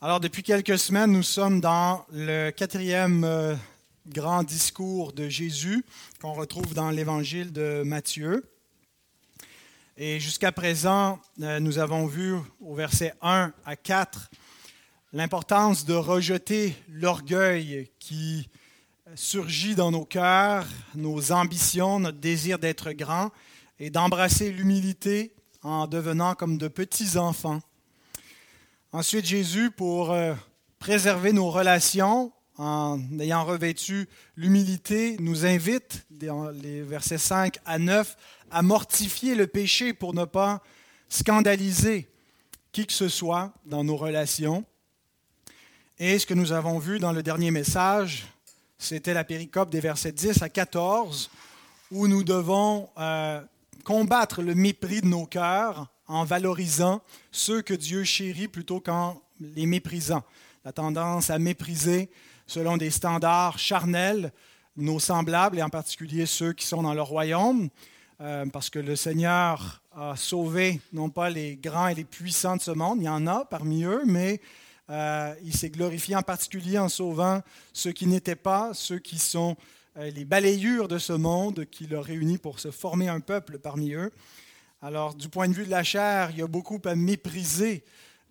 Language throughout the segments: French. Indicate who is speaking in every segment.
Speaker 1: Alors, depuis quelques semaines, nous sommes dans le quatrième euh, grand discours de Jésus qu'on retrouve dans l'évangile de Matthieu. Et jusqu'à présent, euh, nous avons vu au verset 1 à 4 l'importance de rejeter l'orgueil qui surgit dans nos cœurs, nos ambitions, notre désir d'être grand, et d'embrasser l'humilité en devenant comme de petits enfants Ensuite, Jésus, pour euh, préserver nos relations, en ayant revêtu l'humilité, nous invite, dans les versets 5 à 9, à mortifier le péché pour ne pas scandaliser qui que ce soit dans nos relations. Et ce que nous avons vu dans le dernier message, c'était la péricope des versets 10 à 14, où nous devons euh, combattre le mépris de nos cœurs en valorisant ceux que Dieu chérit plutôt qu'en les méprisant. La tendance à mépriser selon des standards charnels nos semblables et en particulier ceux qui sont dans le royaume, euh, parce que le Seigneur a sauvé non pas les grands et les puissants de ce monde, il y en a parmi eux, mais euh, il s'est glorifié en particulier en sauvant ceux qui n'étaient pas, ceux qui sont euh, les balayures de ce monde, qu'il a réunis pour se former un peuple parmi eux. Alors, du point de vue de la chair, il y a beaucoup à mépriser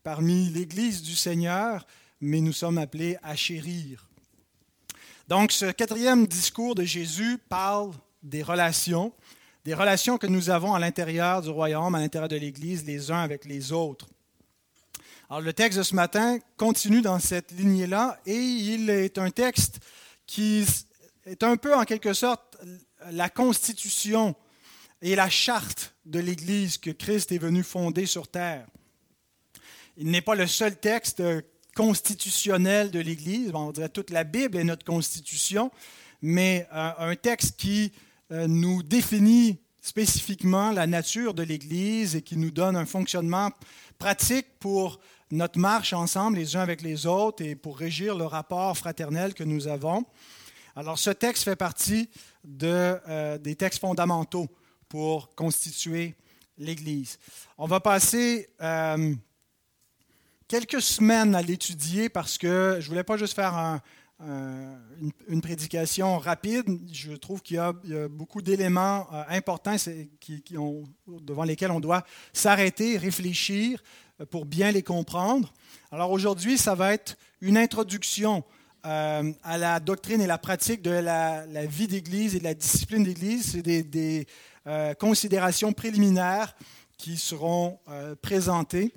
Speaker 1: parmi l'Église du Seigneur, mais nous sommes appelés à chérir. Donc, ce quatrième discours de Jésus parle des relations, des relations que nous avons à l'intérieur du royaume, à l'intérieur de l'Église, les uns avec les autres. Alors, le texte de ce matin continue dans cette lignée-là et il est un texte qui est un peu, en quelque sorte, la constitution et la charte de l'Église que Christ est venu fonder sur terre. Il n'est pas le seul texte constitutionnel de l'Église, on dirait toute la Bible est notre constitution, mais euh, un texte qui euh, nous définit spécifiquement la nature de l'Église et qui nous donne un fonctionnement pratique pour notre marche ensemble les uns avec les autres et pour régir le rapport fraternel que nous avons. Alors ce texte fait partie euh, des textes fondamentaux pour constituer l'Église. On va passer euh, quelques semaines à l'étudier parce que je ne voulais pas juste faire une, prédication rapide. Je trouve qu'il y, a beaucoup d'éléments euh, importants qui, ont, devant lesquels on doit s'arrêter, réfléchir euh, pour bien les comprendre. Alors aujourd'hui, ça va être une introduction à la doctrine et la pratique de la, vie d'Église et de la discipline d'Église. C'est des euh, considérations préliminaires qui seront euh, présentées,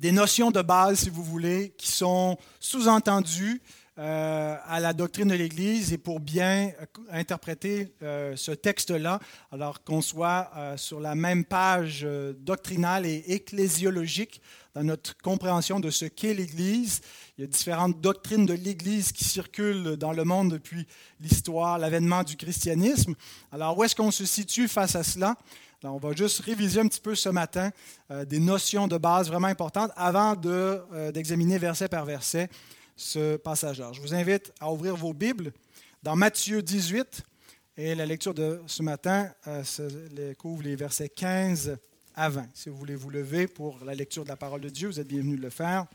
Speaker 1: des notions de base, si vous voulez, qui sont sous-entendues euh, à la doctrine de l'Église et pour bien interpréter ce texte-là, alors qu'on soit sur la même page doctrinale et ecclésiologique dans notre compréhension de ce qu'est l'Église. Il y a différentes doctrines de l'Église qui circulent dans le monde depuis l'histoire, l'avènement du christianisme. Alors, où est-ce qu'on se situe face à cela? on va juste réviser un petit peu ce matin euh, des notions de base vraiment importantes avant euh, d'examiner verset par verset ce passage-là. Je vous invite à ouvrir vos Bibles dans Matthieu 18 et la lecture de ce matin euh, couvre les versets 15 avant. Si vous voulez vous lever pour la lecture de la parole de Dieu, vous êtes bienvenus de le faire.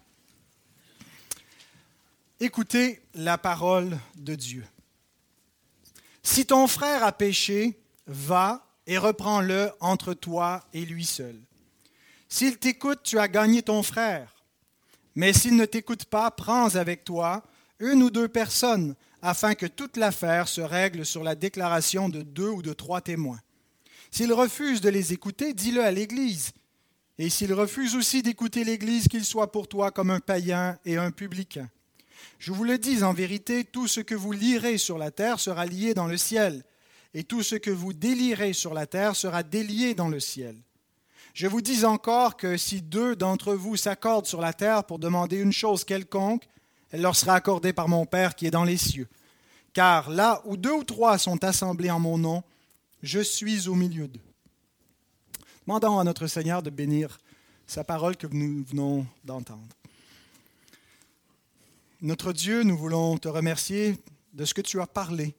Speaker 1: Écoutez la parole de Dieu. Si ton frère a péché, va et reprends-le entre toi et lui seul. S'il t'écoute, tu as gagné ton frère. Mais s'il ne t'écoute pas, prends avec toi une ou deux personnes, afin que toute l'affaire se règle sur la déclaration de deux ou de trois témoins. S'il refuse de les écouter, dis-le à l'Église. Et s'il refuse aussi d'écouter l'Église, qu'il soit pour toi comme un païen et un publicain. Je vous le dis en vérité, tout ce que vous lirez sur la terre sera lié dans le ciel, et tout ce que vous délirez sur la terre sera délié dans le ciel. Je vous dis encore que si deux d'entre vous s'accordent sur la terre pour demander une chose quelconque, elle leur sera accordée par mon Père qui est dans les cieux. Car là où deux ou trois sont assemblés en mon nom, je suis au milieu d'eux. Demandons à notre Seigneur de bénir sa parole que nous venons d'entendre. Notre Dieu, nous voulons te remercier de ce que tu as parlé,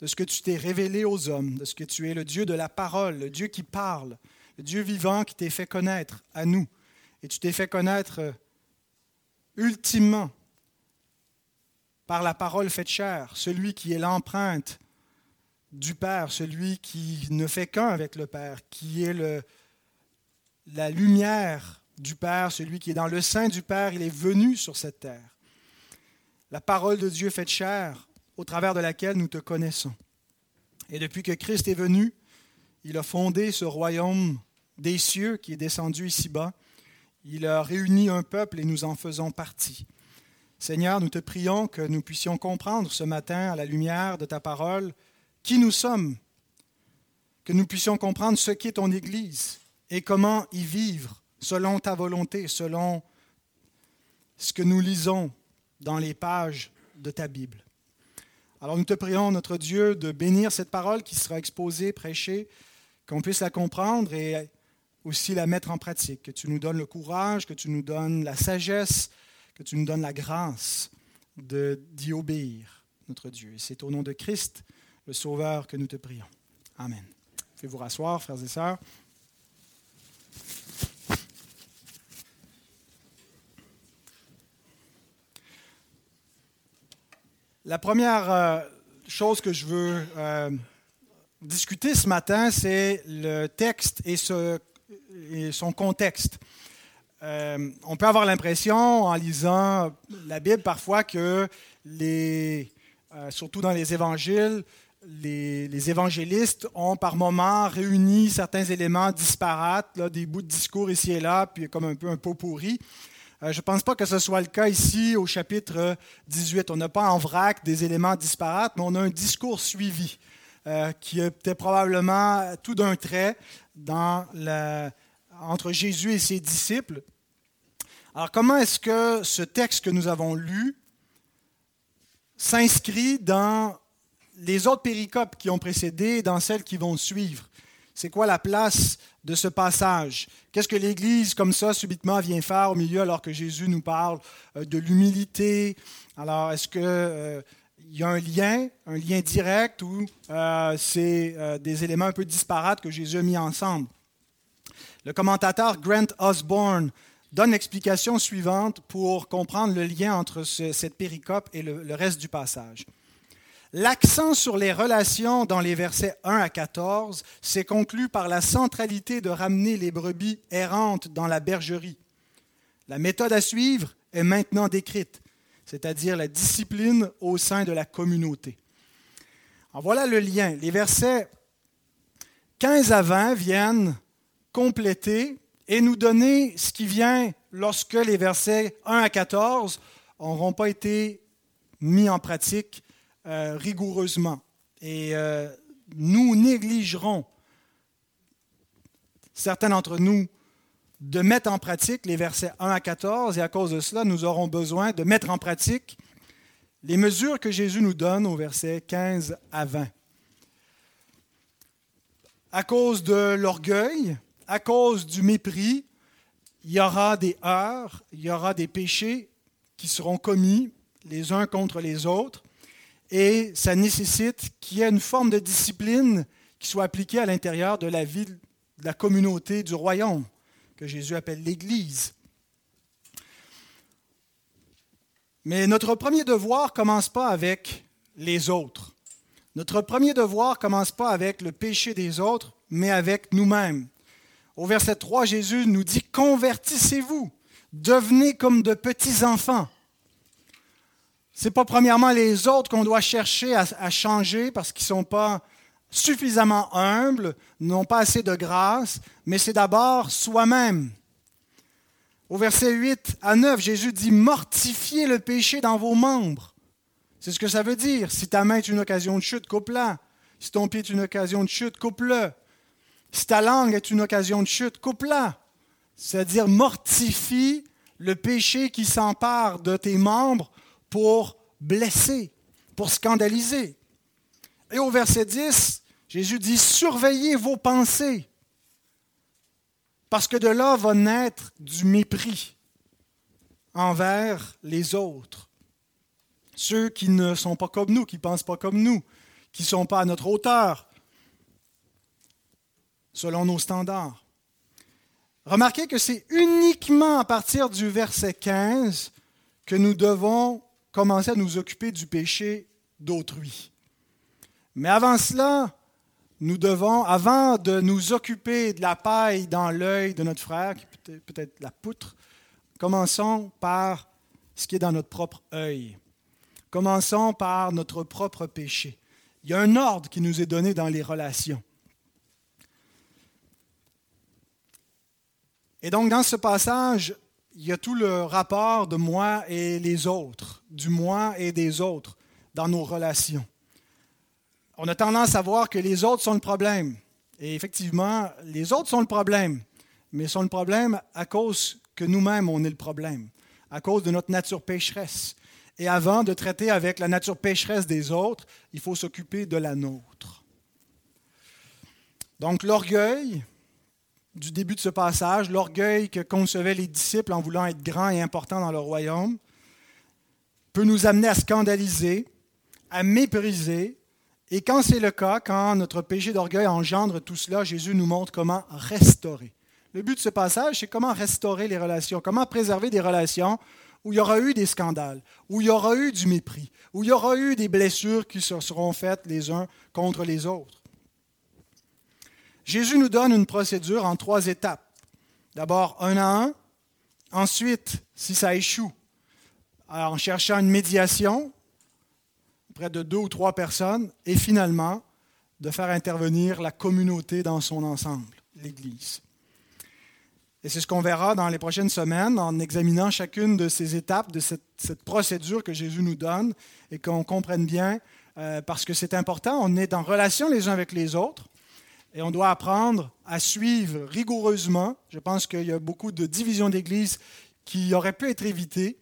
Speaker 1: de ce que tu t'es révélé aux hommes, de ce que tu es le Dieu de la parole, le Dieu qui parle, le Dieu vivant qui t'est fait connaître à nous. Et tu t'es fait connaître ultimement, par la parole faite chair, celui qui est l'empreinte du Père, celui qui ne fait qu'un avec le Père, qui est le, la lumière du Père, celui qui est dans le sein du Père, il est venu sur cette terre. La parole de Dieu faite chair, au travers de laquelle nous te connaissons. Et depuis que Christ est venu, il a fondé ce royaume des cieux qui est descendu ici-bas. Il a réuni un peuple et nous en faisons partie. Seigneur, nous te prions que nous puissions comprendre ce matin, à la lumière de ta parole, qui nous sommes, que nous puissions comprendre ce qu'est ton Église et comment y vivre selon ta volonté, selon ce que nous lisons dans les pages de ta Bible. Alors nous te prions, notre Dieu, de bénir cette parole qui sera exposée, prêchée, qu'on puisse la comprendre et aussi la mettre en pratique, que tu nous donnes le courage, que tu nous donnes la sagesse, que tu nous donnes la grâce d'y obéir, notre Dieu. Et c'est au nom de Christ, le Sauveur, que nous te prions. Amen. Faites-vous rasseoir, frères et sœurs. La première euh, chose que je veux euh, discuter ce matin, c'est le texte et, son contexte. Euh, on peut avoir l'impression, en lisant la Bible, parfois que, les, surtout dans les évangiles, les, évangélistes ont par moments réuni certains éléments disparates, des bouts de discours ici et là, puis comme un peu un pot pourri. Euh, je ne pense pas que ce soit le cas ici au chapitre 18. On n'a pas en vrac des éléments disparates, mais on a un discours suivi euh, qui était probablement tout d'un trait entre Jésus et ses disciples. Alors comment est-ce que ce texte que nous avons lu s'inscrit dans les autres péricopes qui ont précédé dans celles qui vont suivre? C'est quoi la place de ce passage? Qu'est-ce que l'Église, comme ça, subitement vient faire au milieu alors que Jésus nous parle euh, de l'humilité? Alors, est-ce qu'il euh, y a un lien, un lien direct ou euh, c'est des éléments un peu disparates que Jésus a mis ensemble? Le commentateur Grant Osborne donne l'explication suivante pour comprendre le lien entre cette péricope et le reste du passage. L'accent sur les relations dans les versets 1 à 14 s'est conclu par la centralité de ramener les brebis errantes dans la bergerie. La méthode à suivre est maintenant décrite, c'est-à-dire la discipline au sein de la communauté. En voilà le lien. Les versets 15 à 20 viennent compléter et nous donner ce qui vient lorsque les versets 1 à 14 n'auront pas été mis en pratique euh, rigoureusement. Et euh, nous négligerons, certains d'entre nous, de mettre en pratique les versets 1 à 14, et à cause de cela, nous aurons besoin de mettre en pratique les mesures que Jésus nous donne aux versets 15 à 20. À cause de l'orgueil, à cause du mépris, il y aura des heurts, il y aura des péchés qui seront commis les uns contre les autres et ça nécessite qu'il y ait une forme de discipline qui soit appliquée à l'intérieur de la vie de la communauté du royaume, que Jésus appelle l'Église. Mais notre premier devoir ne commence pas avec les autres. Notre premier devoir ne commence pas avec le péché des autres, mais avec nous-mêmes. Au verset 3, Jésus nous dit, Convertissez-vous, devenez comme de petits enfants. N'est pas premièrement les autres qu'on doit chercher à, changer parce qu'ils ne sont pas suffisamment humbles, n'ont pas assez de grâce, mais c'est d'abord soi-même. Au verset 8 à 9, Jésus dit Mortifiez le péché dans vos membres. C'est ce que ça veut dire. Si ta main est une occasion de chute, coupe-la. Si ton pied est une occasion de chute, coupe-le. Si ta langue est une occasion de chute, coupe-la. C'est-à-dire mortifie le péché qui s'empare de tes membres pour blesser, pour scandaliser. Et au verset 10, Jésus dit, surveillez vos pensées, parce que de là va naître du mépris envers les autres, ceux qui ne sont pas comme nous, qui ne pensent pas comme nous, qui ne sont pas à notre hauteur, selon nos standards. Remarquez que c'est uniquement à partir du verset 15 que nous devons commencer à nous occuper du péché d'autrui. Mais avant cela, nous devons, avant de nous occuper de la paille dans l'œil de notre frère, qui peut peut-être la poutre, commençons par ce qui est dans notre propre œil. Commençons par notre propre péché. Il y a un ordre qui nous est donné dans les relations. Et donc, dans ce passage, il y a tout le rapport de moi et les autres, du moi et des autres dans nos relations. On a tendance à voir que les autres sont le problème. Et effectivement, les autres sont le problème, mais sont le problème à cause que nous-mêmes, on est le problème, à cause de notre nature pécheresse. Et avant de traiter avec la nature pécheresse des autres, il faut s'occuper de la nôtre. Donc l'orgueil, du début de ce passage, l'orgueil que concevaient les disciples en voulant être grands et importants dans le royaume, peut nous amener à scandaliser, à mépriser. Et quand c'est le cas, quand notre péché d'orgueil engendre tout cela, Jésus nous montre comment restaurer. Le but de ce passage, c'est comment restaurer les relations, comment préserver des relations où il y aura eu des scandales, où il y aura eu du mépris, où il y aura eu des blessures qui se seront faites les uns contre les autres. Jésus nous donne une procédure en trois étapes. D'abord, un à un. Ensuite, si ça échoue, en cherchant une médiation près de deux ou trois personnes. Et finalement, de faire intervenir la communauté dans son ensemble, l'Église. Et c'est ce qu'on verra dans les prochaines semaines en examinant chacune de ces étapes de cette, procédure que Jésus nous donne et qu'on comprenne bien, euh, parce que c'est important, on est en relation les uns avec les autres. Et on doit apprendre à suivre rigoureusement. Je pense qu'il y a beaucoup de divisions d'Église qui auraient pu être évitées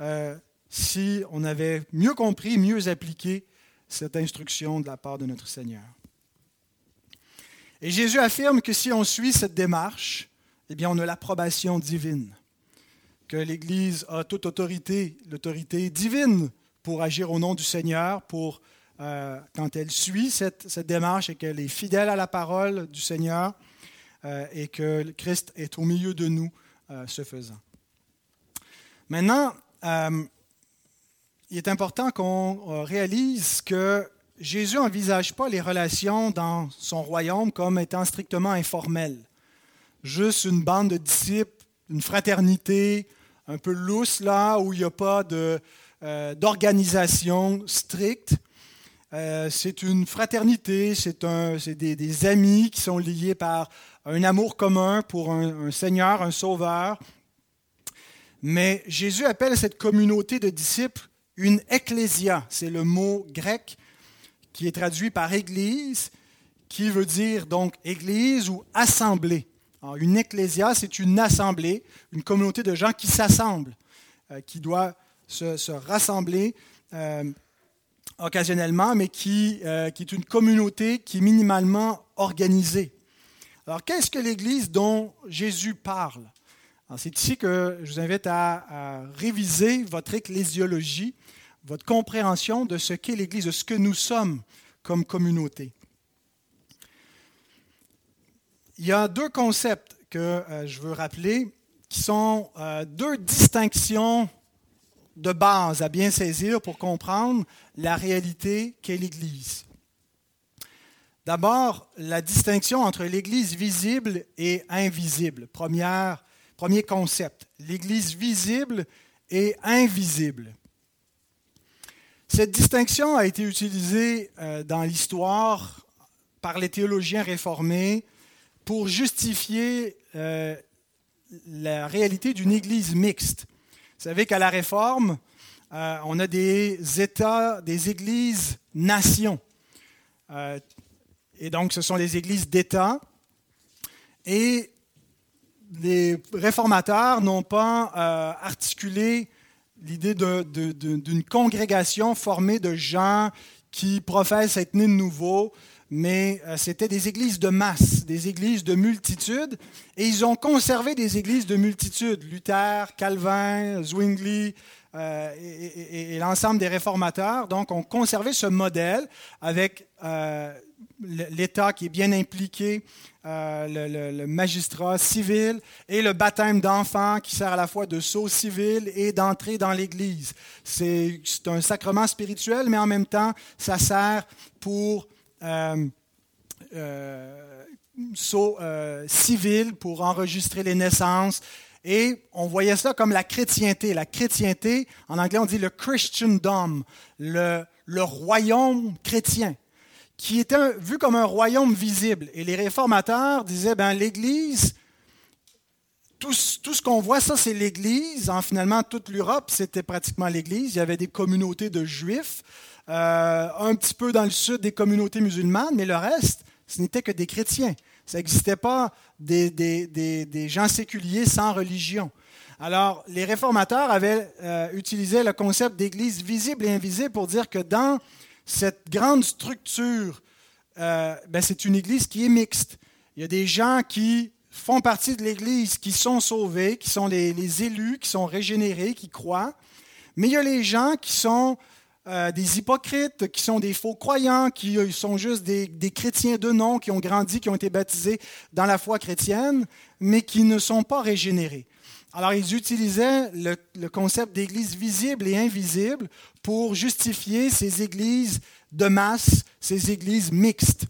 Speaker 1: euh, si on avait mieux compris, mieux appliqué cette instruction de la part de notre Seigneur. Et Jésus affirme que si on suit cette démarche, eh bien, on a l'approbation divine, que l'Église a toute autorité, l'autorité divine pour agir au nom du Seigneur, pour euh, quand elle suit cette, démarche et qu'elle est fidèle à la parole du Seigneur euh, et que Christ est au milieu de nous euh, ce faisant. Maintenant, il est important qu'on réalise que Jésus n'envisage pas les relations dans son royaume comme étant strictement informelles. Juste une bande de disciples, une fraternité un peu lousse là, où il n'y a pas d'organisation stricte. Euh, c'est une fraternité, c'est des, amis qui sont liés par un amour commun pour un, Seigneur, un Sauveur. Mais Jésus appelle cette communauté de disciples une ecclésia. C'est le mot grec qui est traduit par église, qui veut dire donc église ou assemblée. une ecclésia, c'est une assemblée, une communauté de gens qui s'assemblent, euh, qui doit se, rassembler. Euh, occasionnellement, mais qui, euh, qui est une communauté qui est minimalement organisée. Alors, qu'est-ce que l'Église dont Jésus parle? C'est ici que je vous invite à, réviser votre ecclésiologie, votre compréhension de ce qu'est l'Église, de ce que nous sommes comme communauté. Il y a deux concepts que euh, je veux rappeler, qui sont euh, deux distinctions de base à bien saisir pour comprendre la réalité qu'est l'Église. D'abord, la distinction entre l'Église visible et invisible. Premier concept, l'Église visible et invisible. Cette distinction a été utilisée euh, dans l'histoire par les théologiens réformés pour justifier euh, la réalité d'une Église mixte. Vous savez qu'à la Réforme, euh, on a des États, des églises nations. Euh, et donc, ce sont les églises d'État. Et les réformateurs n'ont pas euh, articulé l'idée d'une congrégation formée de gens qui professent être nés de nouveau, mais euh, c'était des églises de masse, des églises de multitude, et ils ont conservé des églises de multitude. Luther, Calvin, Zwingli euh, et, l'ensemble des réformateurs, donc, ont conservé ce modèle avec euh, l'État qui est bien impliqué, euh, le, magistrat civil et le baptême d'enfants qui sert à la fois de saut civil et d'entrée dans l'Église. C'est un sacrement spirituel, mais en même temps, ça sert pour euh, euh, saut civil, pour enregistrer les naissances. Et on voyait ça comme la chrétienté. La chrétienté, en anglais, on dit le Christendom, le, le royaume chrétien qui était vu comme un royaume visible. Et les réformateurs disaient, ben, l'Église, tout, tout, ce qu'on voit, ça c'est l'Église. En finalement, toute l'Europe, c'était pratiquement l'Église. Il y avait des communautés de juifs, euh, un petit peu dans le sud des communautés musulmanes, mais le reste, ce n'était que des chrétiens. Ça n'existait pas des, gens séculiers sans religion. Alors, les réformateurs avaient euh, utilisé le concept d'église visible et invisible pour dire que dans cette grande structure, euh, ben, c'est une Église qui est mixte. Il y a des gens qui font partie de l'Église, qui sont sauvés, qui sont les, élus, qui sont régénérés, qui croient. Mais il y a les gens qui sont euh, des hypocrites, qui sont des faux croyants, qui euh, sont juste des, chrétiens de nom, qui ont grandi, qui ont été baptisés dans la foi chrétienne, mais qui ne sont pas régénérés. Alors, ils utilisaient le, concept d'église visible et invisible pour justifier ces églises de masse, ces églises mixtes.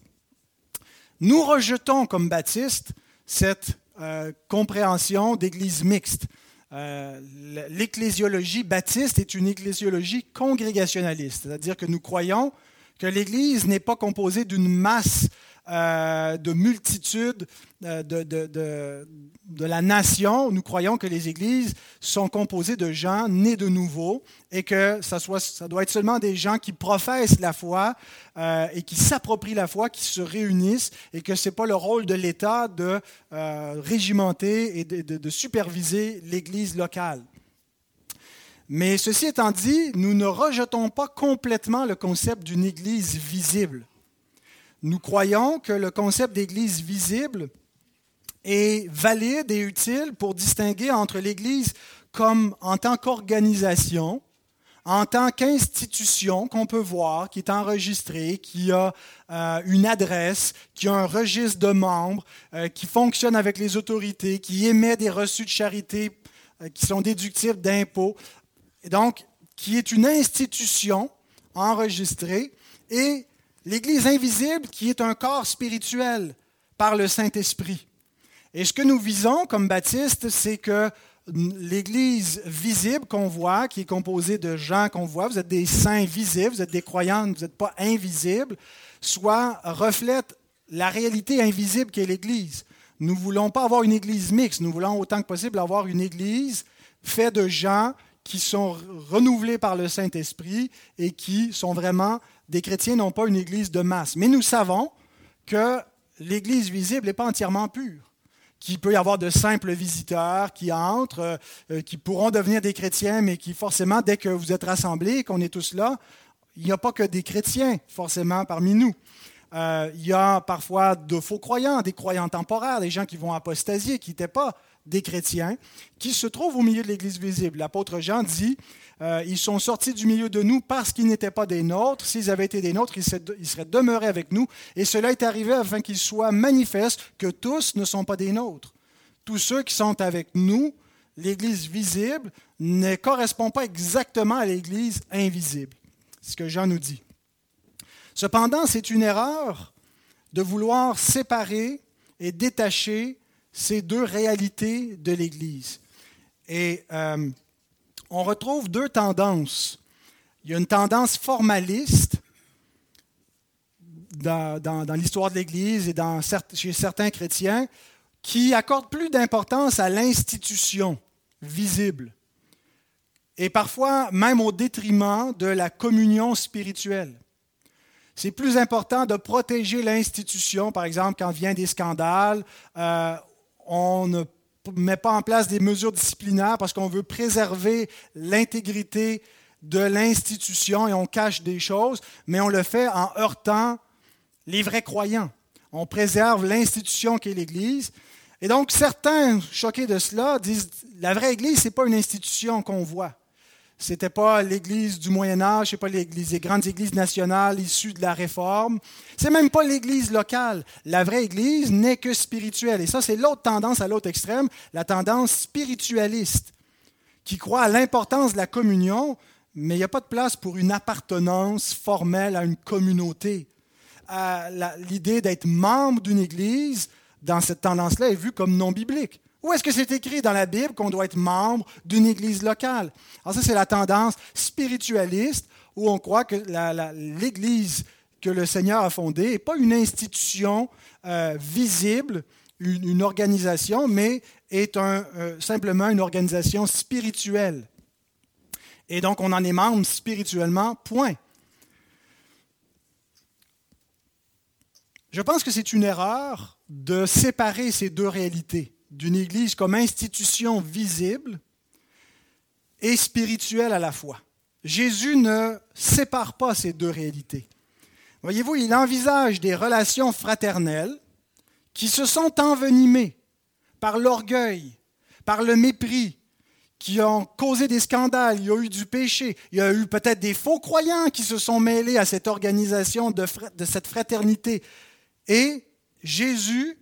Speaker 1: Nous rejetons comme baptistes cette euh, compréhension d'église mixte. Euh, l'ecclésiologie baptiste est une ecclésiologie congrégationaliste, c'est-à-dire que nous croyons que l'Église n'est pas composée d'une masse euh, de multitudes euh, de, de, la nation, nous croyons que les églises sont composées de gens nés de nouveau et que ça, soit, ça doit être seulement des gens qui professent la foi euh, et qui s'approprient la foi, qui se réunissent et que ce n'est pas le rôle de l'État de régimenter et de superviser l'église locale. Mais ceci étant dit, nous ne rejetons pas complètement le concept d'une église visible. Nous croyons que le concept d'Église visible est valide et utile pour distinguer entre l'Église comme en tant qu'organisation, en tant qu'institution qu'on peut voir, qui est enregistrée, qui a euh, une adresse, qui a un registre de membres, euh, qui fonctionne avec les autorités, qui émet des reçus de charité euh, qui sont déductibles d'impôts, donc qui est une institution enregistrée et l'Église invisible qui est un corps spirituel par le Saint-Esprit. Et ce que nous visons comme baptistes, c'est que l'Église visible qu'on voit, qui est composée de gens qu'on voit, vous êtes des saints visibles, vous êtes des croyants, vous n'êtes pas invisibles, soit reflète la réalité invisible qu'est l'Église. Nous ne voulons pas avoir une Église mixte, nous voulons autant que possible avoir une Église faite de gens qui sont renouvelés par le Saint-Esprit et qui sont vraiment des chrétiens, non pas une Église de masse. Mais nous savons que l'Église visible n'est pas entièrement pure qu'il peut y avoir de simples visiteurs qui entrent, euh, qui pourront devenir des chrétiens, mais qui forcément, dès que vous êtes rassemblés, qu'on est tous là, il n'y a pas que des chrétiens forcément parmi nous. Euh, il y a parfois de faux croyants, des croyants temporaires, des gens qui vont apostasier, qui n'étaient pas des chrétiens qui se trouvent au milieu de l'Église visible. L'apôtre Jean dit, euh, ils sont sortis du milieu de nous parce qu'ils n'étaient pas des nôtres. S'ils avaient été des nôtres, ils seraient demeurés avec nous. Et cela est arrivé afin qu'il soit manifeste que tous ne sont pas des nôtres. Tous ceux qui sont avec nous, l'Église visible, ne correspond pas exactement à l'Église invisible. C'est ce que Jean nous dit. Cependant, c'est une erreur de vouloir séparer et détacher ces deux réalités de l'Église. Et euh, on retrouve deux tendances. Il y a une tendance formaliste dans, l'histoire de l'Église et chez certains chrétiens qui accorde plus d'importance à l'institution visible et parfois même au détriment de la communion spirituelle. C'est plus important de protéger l'institution, par exemple, quand vient des scandales, euh, on ne met pas en place des mesures disciplinaires parce qu'on veut préserver l'intégrité de l'institution et on cache des choses, mais on le fait en heurtant les vrais croyants. On préserve l'institution qui est l'Église. Et donc, certains, choqués de cela, disent la vraie Église, ce n'est pas une institution qu'on voit. Ce n'était pas l'Église du Moyen Âge, ce pas les, les grandes églises nationales issues de la Réforme. C'est même pas l'Église locale. La vraie Église n'est que spirituelle. Et ça, c'est l'autre tendance à l'autre extrême, la tendance spiritualiste, qui croit à l'importance de la communion, mais il n'y a pas de place pour une appartenance formelle à une communauté. L'idée d'être membre d'une Église, dans cette tendance-là, est vue comme non biblique. Où est-ce que c'est écrit dans la Bible qu'on doit être membre d'une église locale? Alors ça, c'est la tendance spiritualiste où on croit que l'église que le Seigneur a fondée n'est pas une institution euh, visible, une, organisation, mais est euh, simplement une organisation spirituelle. Et donc, on en est membre spirituellement, point. Je pense que c'est une erreur de séparer ces deux réalités d'une Église comme institution visible et spirituelle à la fois. Jésus ne sépare pas ces deux réalités. Voyez-vous, il envisage des relations fraternelles qui se sont envenimées par l'orgueil, par le mépris, qui ont causé des scandales, il y a eu du péché, il y a eu peut-être des faux croyants qui se sont mêlés à cette organisation de, de cette fraternité. Et Jésus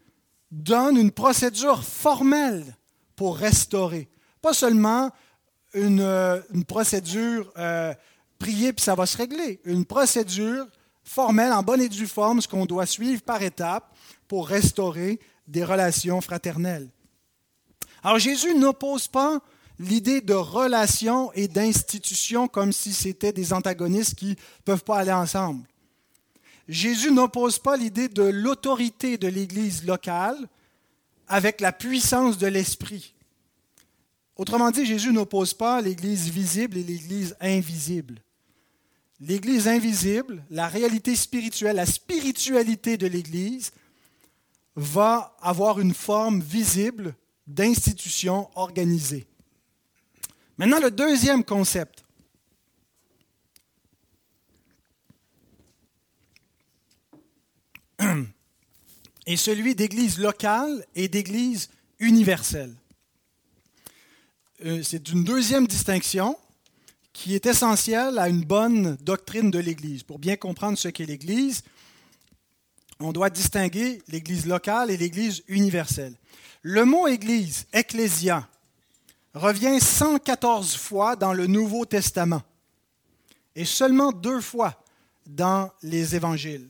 Speaker 1: donne une procédure formelle pour restaurer. Pas seulement une, euh, procédure euh, prier puis ça va se régler. Une procédure formelle, en bonne et due forme, ce qu'on doit suivre par étapes pour restaurer des relations fraternelles. Alors Jésus n'oppose pas l'idée de relation et d'institution comme si c'était des antagonistes qui ne peuvent pas aller ensemble. Jésus n'oppose pas l'idée de l'autorité de l'Église locale avec la puissance de l'Esprit. Autrement dit, Jésus n'oppose pas l'Église visible et l'Église invisible. L'Église invisible, la réalité spirituelle, la spiritualité de l'Église va avoir une forme visible d'institution organisée. Maintenant, le deuxième concept. Est celui d'église locale et d'église universelle. Euh, c'est une deuxième distinction qui est essentielle à une bonne doctrine de l'Église. Pour bien comprendre ce qu'est l'Église, on doit distinguer l'Église locale et l'Église universelle. Le mot Église, ecclésia, revient 114 fois dans le Nouveau Testament et seulement deux fois dans les Évangiles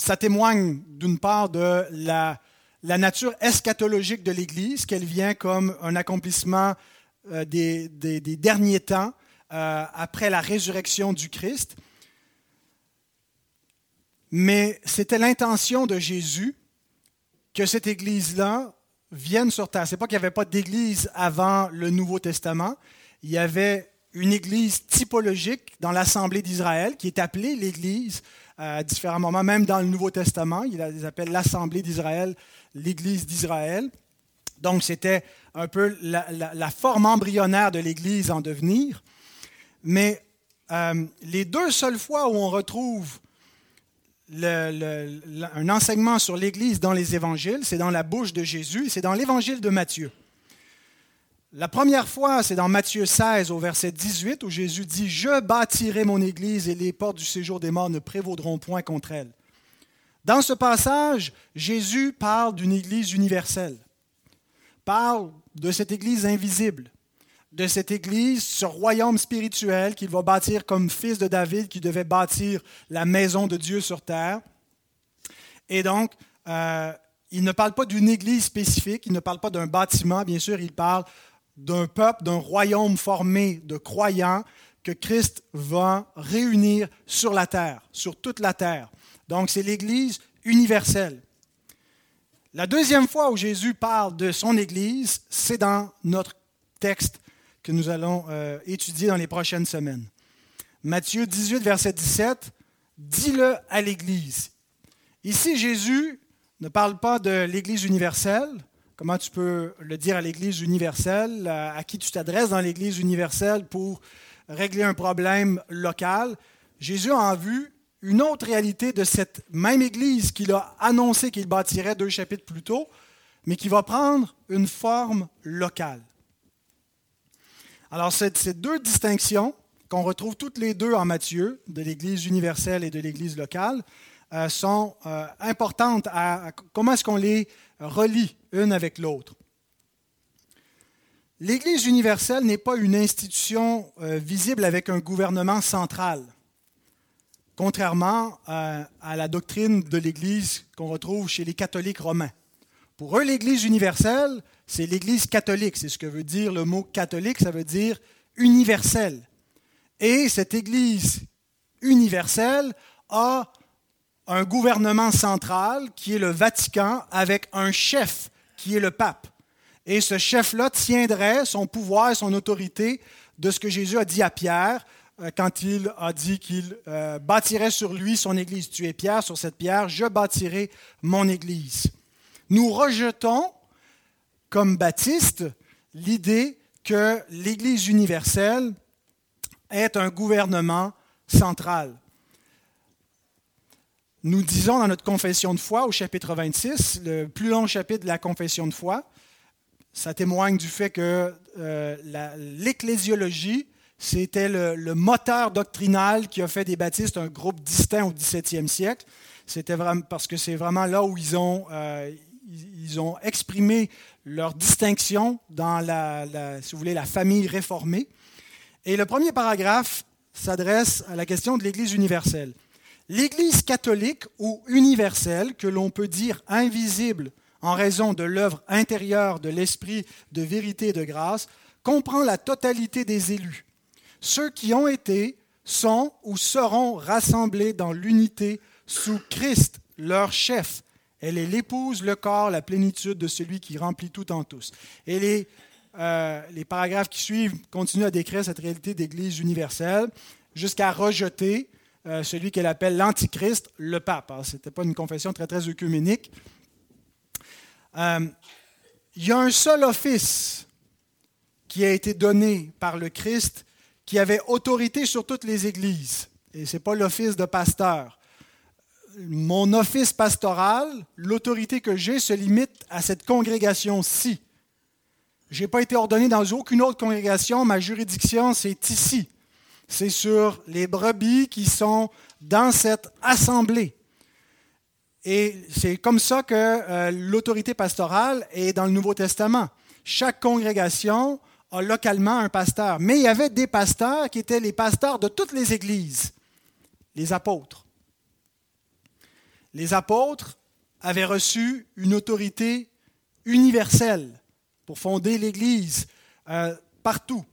Speaker 1: ça témoigne d'une part de la, nature eschatologique de l'Église, qu'elle vient comme un accomplissement euh, des, derniers temps euh, après la résurrection du Christ. Mais c'était l'intention de Jésus que cette Église-là vienne sur terre. Ce n'est pas qu'il n'y avait pas d'Église avant le Nouveau Testament. Il y avait une Église typologique dans l'Assemblée d'Israël qui est appelée l'Église à différents moments, même dans le Nouveau Testament. Il les appelle l'Assemblée d'Israël, l'Église d'Israël. Donc, c'était un peu la, forme embryonnaire de l'Église en devenir. Mais euh, les deux seules fois où on retrouve un enseignement sur l'Église dans les évangiles, c'est dans la bouche de Jésus c'est dans l'évangile de Matthieu. La première fois, c'est dans Matthieu 16 au verset 18 où Jésus dit, Je bâtirai mon Église et les portes du séjour des morts ne prévaudront point contre elle. Dans ce passage, Jésus parle d'une Église universelle, parle de cette Église invisible, de cette Église, ce royaume spirituel qu'il va bâtir comme fils de David qui devait bâtir la maison de Dieu sur terre. Et donc, euh, il ne parle pas d'une Église spécifique, il ne parle pas d'un bâtiment, bien sûr, il parle d'un peuple, d'un royaume formé de croyants que Christ va réunir sur la terre, sur toute la terre. Donc c'est l'Église universelle. La deuxième fois où Jésus parle de son Église, c'est dans notre texte que nous allons euh, étudier dans les prochaines semaines. Matthieu 18, verset 17, dis-le à l'Église. Ici, Jésus ne parle pas de l'Église universelle, Comment tu peux le dire à l'Église universelle, à qui tu t'adresses dans l'Église universelle pour régler un problème local? Jésus a en vue une autre réalité de cette même Église qu'il a annoncé qu'il bâtirait deux chapitres plus tôt, mais qui va prendre une forme locale. Alors, ces, deux distinctions qu'on retrouve toutes les deux en Matthieu, de l'Église universelle et de l'Église locale, euh, sont euh, importantes comment est-ce qu'on les relie une avec l'autre. L'Église universelle n'est pas une institution euh, visible avec un gouvernement central, contrairement à la doctrine de l'Église qu'on retrouve chez les catholiques romains. Pour eux, l'Église universelle, c'est l'Église catholique. C'est ce que veut dire le mot catholique, ça veut dire universel. Et cette Église universelle a un gouvernement central qui est le Vatican avec un chef qui est le pape. Et ce chef-là tiendrait son pouvoir et son autorité de ce que Jésus a dit à Pierre euh, quand il a dit qu'il euh, bâtirait sur lui son Église. Tu es Pierre, sur cette pierre, je bâtirai mon Église. Nous rejetons comme baptistes l'idée que l'Église universelle est un gouvernement central. Nous disons dans notre confession de foi au chapitre 26, le plus long chapitre de la confession de foi, ça témoigne du fait que euh, l'ecclésiologie, c'était le, moteur doctrinal qui a fait des baptistes un groupe distinct au XVIIe siècle. C'était vraiment parce que c'est vraiment là où ils ont, euh, ils ont exprimé leur distinction dans la, si vous voulez, la famille réformée. Et le premier paragraphe s'adresse à la question de l'Église universelle. L'Église catholique ou universelle, que l'on peut dire invisible en raison de l'œuvre intérieure de l'Esprit de vérité et de grâce, comprend la totalité des élus, ceux qui ont été, sont ou seront rassemblés dans l'unité sous Christ, leur chef, elle est l'épouse, le corps, la plénitude de celui qui remplit tout en tous. Et les, euh, paragraphes qui suivent continuent à décrire cette réalité d'Église universelle jusqu'à rejeter euh, celui qu'elle appelle l'Antichrist, le pape. Ce n'était pas une confession très, très œcuménique. Euh, il y a un seul office qui a été donné par le Christ qui avait autorité sur toutes les églises. Et ce n'est pas l'office de pasteur mon office pastoral, l'autorité que j'ai se limite à cette congrégation-ci. Je n'ai pas été ordonné dans aucune autre congrégation, ma juridiction, c'est ici. C'est sur les brebis qui sont dans cette assemblée. Et c'est comme ça que euh, l'autorité pastorale est dans le Nouveau Testament. Chaque congrégation a localement un pasteur. Mais il y avait des pasteurs qui étaient les pasteurs de toutes les églises, les apôtres les apôtres avaient reçu une autorité universelle pour fonder l'Église euh, partout.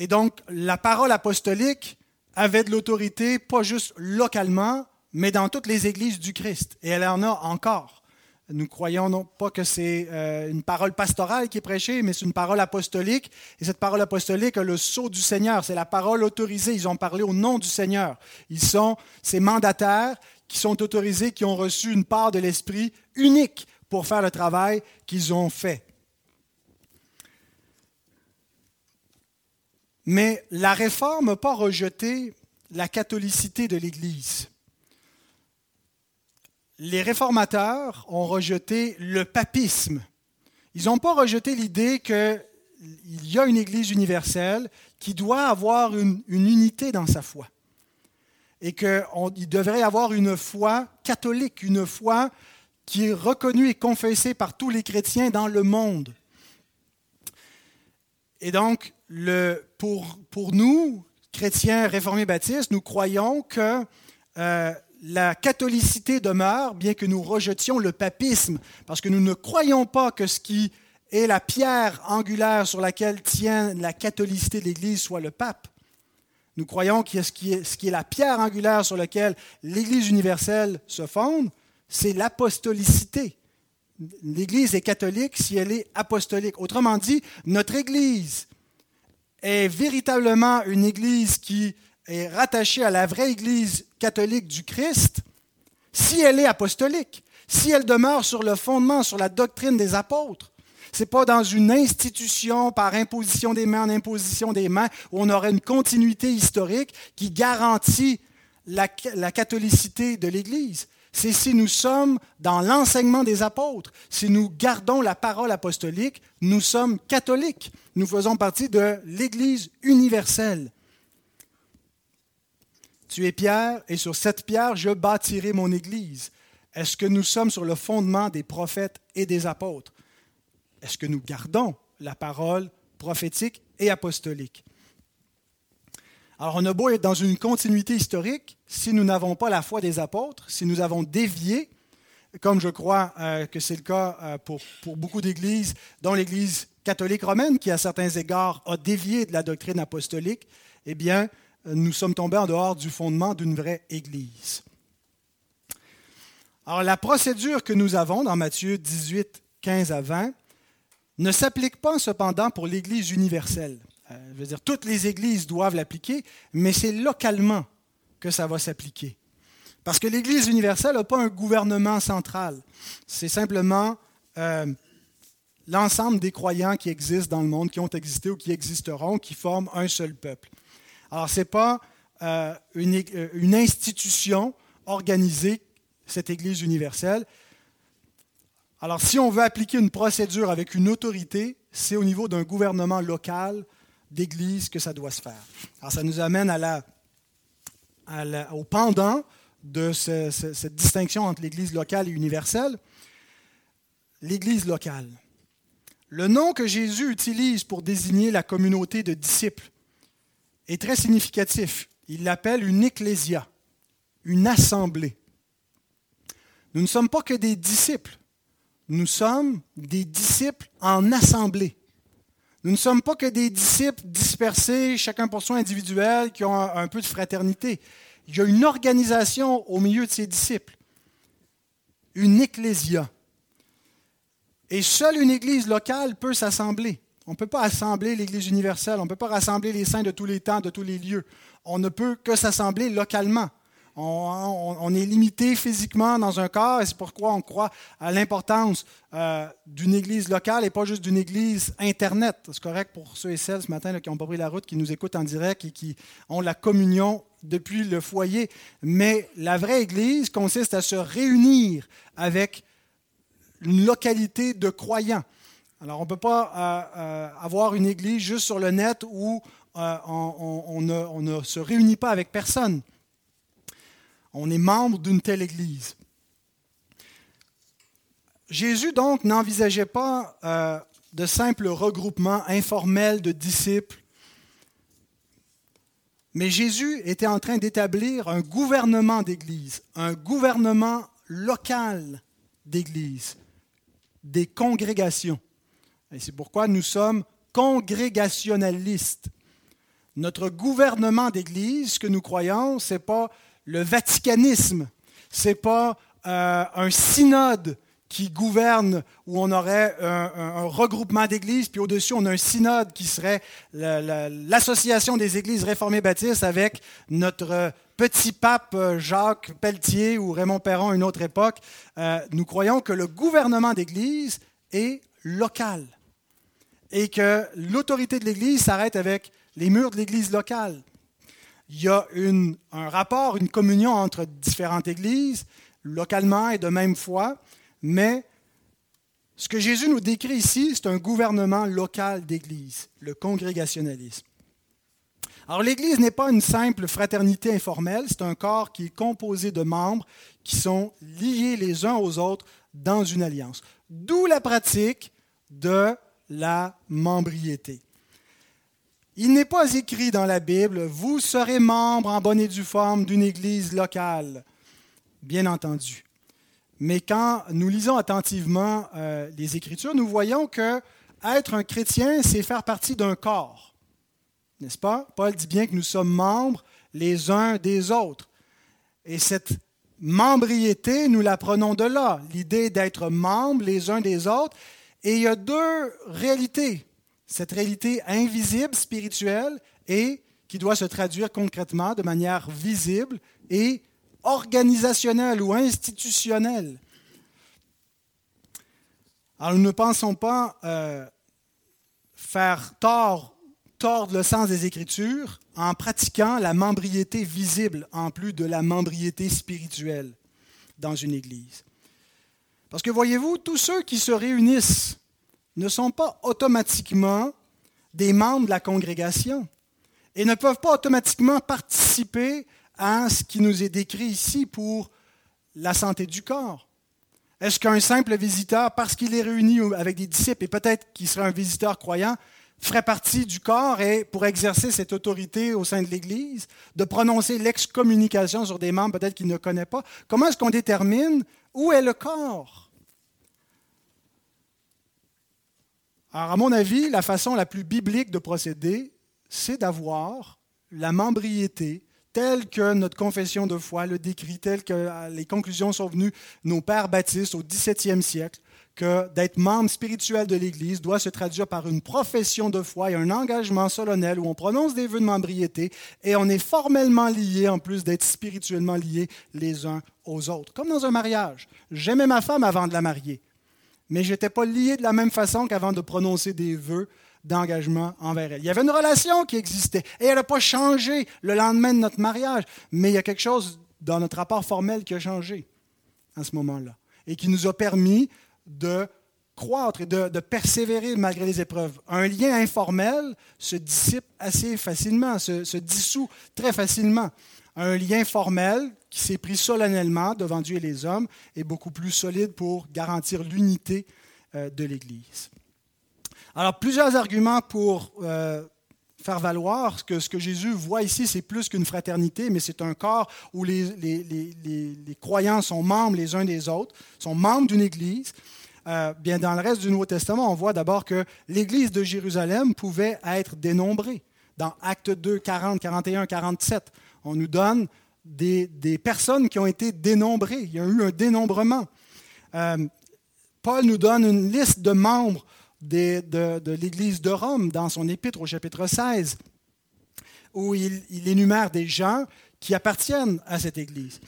Speaker 1: Et donc, la parole apostolique avait de l'autorité, pas juste localement, mais dans toutes les églises du Christ. Et elle en a encore. Nous croyons non pas que c'est euh, une parole pastorale qui est prêchée, mais c'est une parole apostolique. Et cette parole apostolique a le sceau du Seigneur. C'est la parole autorisée. Ils ont parlé au nom du Seigneur. Ils sont ces mandataires qui sont autorisés, qui ont reçu une part de l'Esprit unique pour faire le travail qu'ils ont fait. Mais la réforme n'a pas rejeté la catholicité de l'Église. Les réformateurs ont rejeté le papisme. Ils n'ont pas rejeté l'idée qu'il y a une Église universelle qui doit avoir une, une unité dans sa foi et qu'il devrait avoir une foi catholique, une foi qui est reconnue et confessée par tous les chrétiens dans le monde. Et donc, pour, nous, chrétiens réformés baptistes, nous croyons que euh, la catholicité demeure, bien que nous rejetions le papisme, parce que nous ne croyons pas que ce qui est la pierre angulaire sur laquelle tient la catholicité de l'Église soit le pape. Nous croyons que ce qui est la pierre angulaire sur laquelle l'Église universelle se fonde, c'est l'apostolicité. L'Église est catholique si elle est apostolique. Autrement dit, notre Église est véritablement une Église qui est rattachée à la vraie Église catholique du Christ si elle est apostolique, si elle demeure sur le fondement, sur la doctrine des apôtres. Ce n'est pas dans une institution par imposition des mains en imposition des mains où on aurait une continuité historique qui garantit la, catholicité de l'Église. C'est si nous sommes dans l'enseignement des apôtres, si nous gardons la parole apostolique, nous sommes catholiques. Nous faisons partie de l'Église universelle. Tu es Pierre, et sur cette pierre, je bâtirai mon Église. Est-ce que nous sommes sur le fondement des prophètes et des apôtres? Est-ce que nous gardons la parole prophétique et apostolique? Alors, on a beau être dans une continuité historique, si nous n'avons pas la foi des apôtres, si nous avons dévié, comme je crois euh, que c'est le cas euh, pour, pour, beaucoup d'églises, dont l'Église catholique romaine, qui à certains égards a dévié de la doctrine apostolique, eh bien, nous sommes tombés en dehors du fondement d'une vraie Église. Alors, la procédure que nous avons dans Matthieu 18, 15 à 20 ne s'applique pas cependant pour l'Église universelle. Euh, je veux dire, toutes les églises doivent l'appliquer, mais c'est localement que ça va s'appliquer. Parce que l'Église universelle n'a pas un gouvernement central. C'est simplement euh, l'ensemble des croyants qui existent dans le monde, qui ont existé ou qui existeront, qui forment un seul peuple. Alors, ce n'est pas euh, une, une, institution organisée, cette Église universelle. Alors, si on veut appliquer une procédure avec une autorité, c'est au niveau d'un gouvernement local d'Église que ça doit se faire. Alors, ça nous amène à la, au pendant de cette distinction entre l'Église locale et universelle. L'Église locale. Le nom que Jésus utilise pour désigner la communauté de disciples est très significatif. Il l'appelle une ecclésia, une assemblée. Nous ne sommes pas que des disciples, nous sommes des disciples en assemblée. Nous ne sommes pas que des disciples dispersés, chacun pour soi individuel, qui ont un, peu de fraternité. Il y a une organisation au milieu de ces disciples, une ecclésia. Et seule une église locale peut s'assembler. On ne peut pas assembler l'Église universelle, on ne peut pas rassembler les saints de tous les temps, de tous les lieux. On ne peut que s'assembler localement. On, est limité physiquement dans un corps et c'est pourquoi on croit à l'importance euh, d'une église locale et pas juste d'une église Internet. C'est correct pour ceux et celles ce matin qui n'ont pas pris la route, qui nous écoutent en direct et qui ont la communion depuis le foyer. Mais la vraie église consiste à se réunir avec une localité de croyants. Alors, on ne peut pas euh, euh, avoir une église juste sur le net où on, ne, se réunit pas avec personne. On est membre d'une telle église. Jésus, donc, n'envisageait pas de simples regroupements informels de disciples, mais Jésus était en train d'établir un gouvernement d'Église, un gouvernement local d'Église, des congrégations. Et c'est pourquoi nous sommes congrégationalistes. Notre gouvernement d'Église, ce que nous croyons, ce n'est pas le vaticanisme, ce n'est pas euh, un synode qui gouverne, où on aurait un, regroupement d'églises, puis au-dessus, on a un synode qui serait l'association des églises réformées baptistes avec notre petit pape euh, Jacques Pelletier ou Raymond Perron une autre époque. Euh, nous croyons que le gouvernement d'église est local et que l'autorité de l'Église s'arrête avec les murs de l'Église locale. Il y a un rapport, une communion entre différentes églises, localement et de même foi, mais ce que Jésus nous décrit ici, c'est un gouvernement local d'Église, le congrégationalisme. Alors l'Église n'est pas une simple fraternité informelle, c'est un corps qui est composé de membres qui sont liés les uns aux autres dans une alliance. D'où la pratique de la membriété. Il n'est pas écrit dans la Bible, vous serez membre en bonne et due forme d'une église locale, bien entendu. Mais quand nous lisons attentivement euh, les Écritures, nous voyons que être un chrétien, c'est faire partie d'un corps. N'est-ce pas? Paul dit bien que nous sommes membres les uns des autres. Et cette membriété, nous la prenons de là, l'idée d'être membres les uns des autres. Et il y a deux réalités. Cette réalité invisible, spirituelle, et qui doit se traduire concrètement de manière visible et organisationnelle ou institutionnelle. Alors nous ne pensons pas euh, faire tort, tordre le sens des Écritures en pratiquant la membriété visible en plus de la membriété spirituelle. dans une Église. Parce que voyez-vous, tous ceux qui se réunissent ne sont pas automatiquement des membres de la congrégation et ne peuvent pas automatiquement participer à ce qui nous est décrit ici pour la santé du corps. Est-ce qu'un simple visiteur, parce qu'il est réuni avec des disciples, et peut-être qu'il serait un visiteur croyant, ferait partie du corps et pour exercer cette autorité au sein de l'Église, de prononcer l'excommunication sur des membres peut-être qu'il ne connaît pas? Comment est-ce qu'on détermine où est le corps? Alors, à mon avis, la façon la plus biblique de procéder, c'est d'avoir la membriété telle que notre confession de foi le décrit, telle que euh, les conclusions sont venues nos pères baptistes au XVIIe siècle, que d'être membre spirituel de l'Église doit se traduire par une profession de foi et un engagement solennel où on prononce des vœux de membriété et on est formellement lié en plus d'être spirituellement liés les uns aux autres. Comme dans un mariage. J'aimais ma femme avant de la marier mais je n'étais pas lié de la même façon qu'avant de prononcer des vœux d'engagement envers elle. Il y avait une relation qui existait et elle n'a pas changé le lendemain de notre mariage, mais il y a quelque chose dans notre rapport formel qui a changé à ce moment-là et qui nous a permis de croître et de, persévérer malgré les épreuves. Un lien informel se dissipe assez facilement, se dissout très facilement. Un lien formel qui s'est pris solennellement devant Dieu et les hommes est beaucoup plus solide pour garantir l'unité euh, de l'Église. Alors, plusieurs arguments pour euh, faire valoir que ce que Jésus voit ici, c'est plus qu'une fraternité, mais c'est un corps où les, croyants sont membres les uns des autres, sont membres d'une Église. Euh, bien, dans le reste du Nouveau Testament, on voit d'abord que l'Église de Jérusalem pouvait être dénombrée. Dans Actes 2, 40, 41, 47, on nous donne des, personnes qui ont été dénombrées. Il y a eu un dénombrement. Euh, Paul nous donne une liste de membres de, l'Église de Rome dans son épître au chapitre 16, où il, énumère des gens qui appartiennent à cette Église.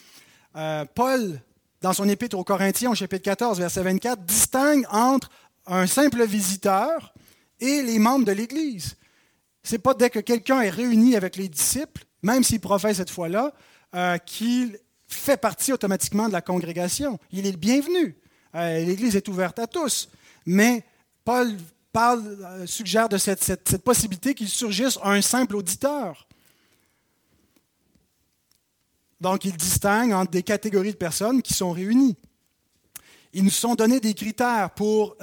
Speaker 1: Euh, Paul, dans son épître aux Corinthiens au chapitre 14, verset 24, distingue entre un simple visiteur et les membres de l'Église. Ce n'est pas dès que quelqu'un est réuni avec les disciples, même s'il professe cette fois-là, euh, qu'il fait partie automatiquement de la congrégation. Il est le bienvenu. Euh, L'Église est ouverte à tous. Mais Paul euh, suggère de cette, cette possibilité qu'il surgisse un simple auditeur. Donc, il distingue entre des catégories de personnes qui sont réunies. Ils nous sont donnés des critères pour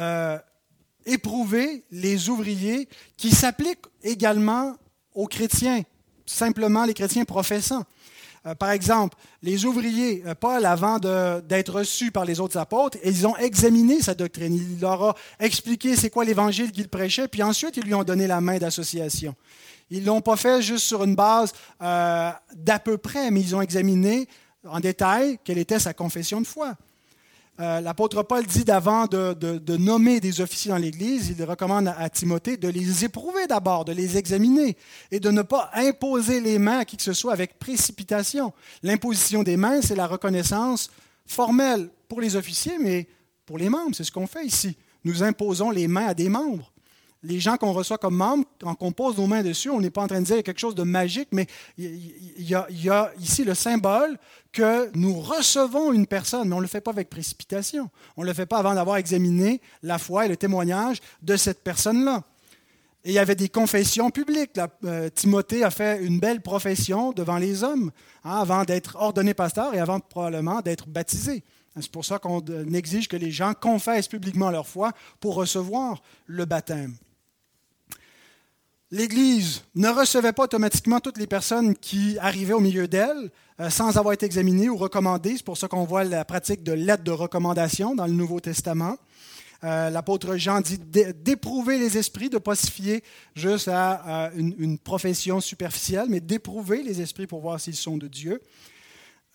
Speaker 1: éprouver les ouvriers qui s'appliquent également aux chrétiens, simplement les chrétiens professants. Euh, par exemple, les ouvriers, euh, Paul, avant d'être reçus par les autres apôtres, ils ont examiné sa doctrine. Il leur a expliqué c'est quoi l'évangile qu'il prêchait, puis ensuite ils lui ont donné la main d'association. Ils ne l'ont pas fait juste sur une base euh, d'à peu près, mais ils ont examiné en détail quelle était sa confession de foi. Euh, l'apôtre Paul dit d'avant de, nommer des officiers dans l'Église, il recommande à, Timothée de les éprouver d'abord, de les examiner et de ne pas imposer les mains à qui que ce soit avec précipitation. L'imposition des mains, c'est la reconnaissance formelle pour les officiers, mais pour les membres, c'est ce qu'on fait ici. Nous imposons les mains à des membres les gens qu'on reçoit comme membres, quand on pose nos mains dessus, on n'est pas en train de dire quelque chose de magique, mais il y, a, ici le symbole que nous recevons une personne, mais on ne le fait pas avec précipitation. On ne le fait pas avant d'avoir examiné la foi et le témoignage de cette personne-là. Et il y avait des confessions publiques. Euh, Timothée a fait une belle profession devant les hommes hein, avant d'être ordonné pasteur et avant probablement d'être baptisé. C'est pour ça qu'on exige que les gens confessent publiquement leur foi pour recevoir le baptême. l'Église ne recevait pas automatiquement toutes les personnes qui arrivaient au milieu d'elle euh, sans avoir été examinées ou recommandées. C'est pour ça qu'on voit la pratique de lettres de recommandation dans le Nouveau Testament. Euh, l'apôtre Jean dit d'éprouver les esprits, de ne pas se fier juste à, une, profession superficielle, mais d'éprouver les esprits pour voir s'ils sont de Dieu.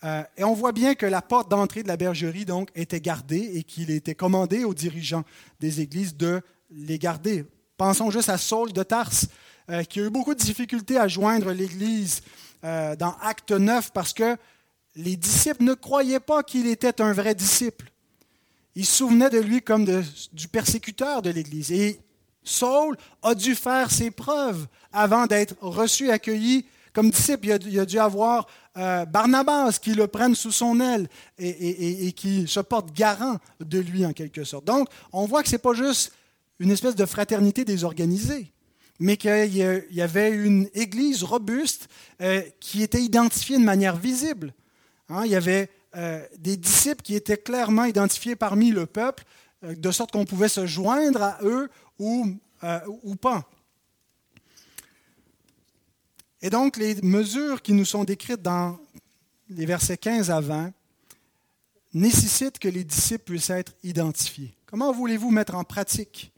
Speaker 1: Euh, et on voit bien que la porte d'entrée de la bergerie donc était gardée et qu'il était commandé aux dirigeants des églises de les garder. Pensons juste à Saul de Tarse, euh, qui a eu beaucoup de difficultés à joindre l'Église euh, dans Acte 9 parce que les disciples ne croyaient pas qu'il était un vrai disciple. Ils se souvenaient de lui comme du persécuteur de l'Église. Et Saul a dû faire ses preuves avant d'être reçu et accueilli Comme disciple, il a, dû avoir euh, Barnabas qui le prenne sous son aile et, et, qui se porte garant de lui en quelque sorte. Donc, on voit que ce n'est pas juste une espèce de fraternité désorganisée, mais qu'il y avait une Église robuste euh, qui était identifiée de manière visible. Hein, il y avait euh, des disciples qui étaient clairement identifiés parmi le peuple, de sorte qu'on pouvait se joindre à eux ou, ou pas. Et donc, les mesures qui nous sont décrites dans les versets 15 à 20 nécessitent que les disciples puissent être identifiés. Comment voulez-vous mettre en pratique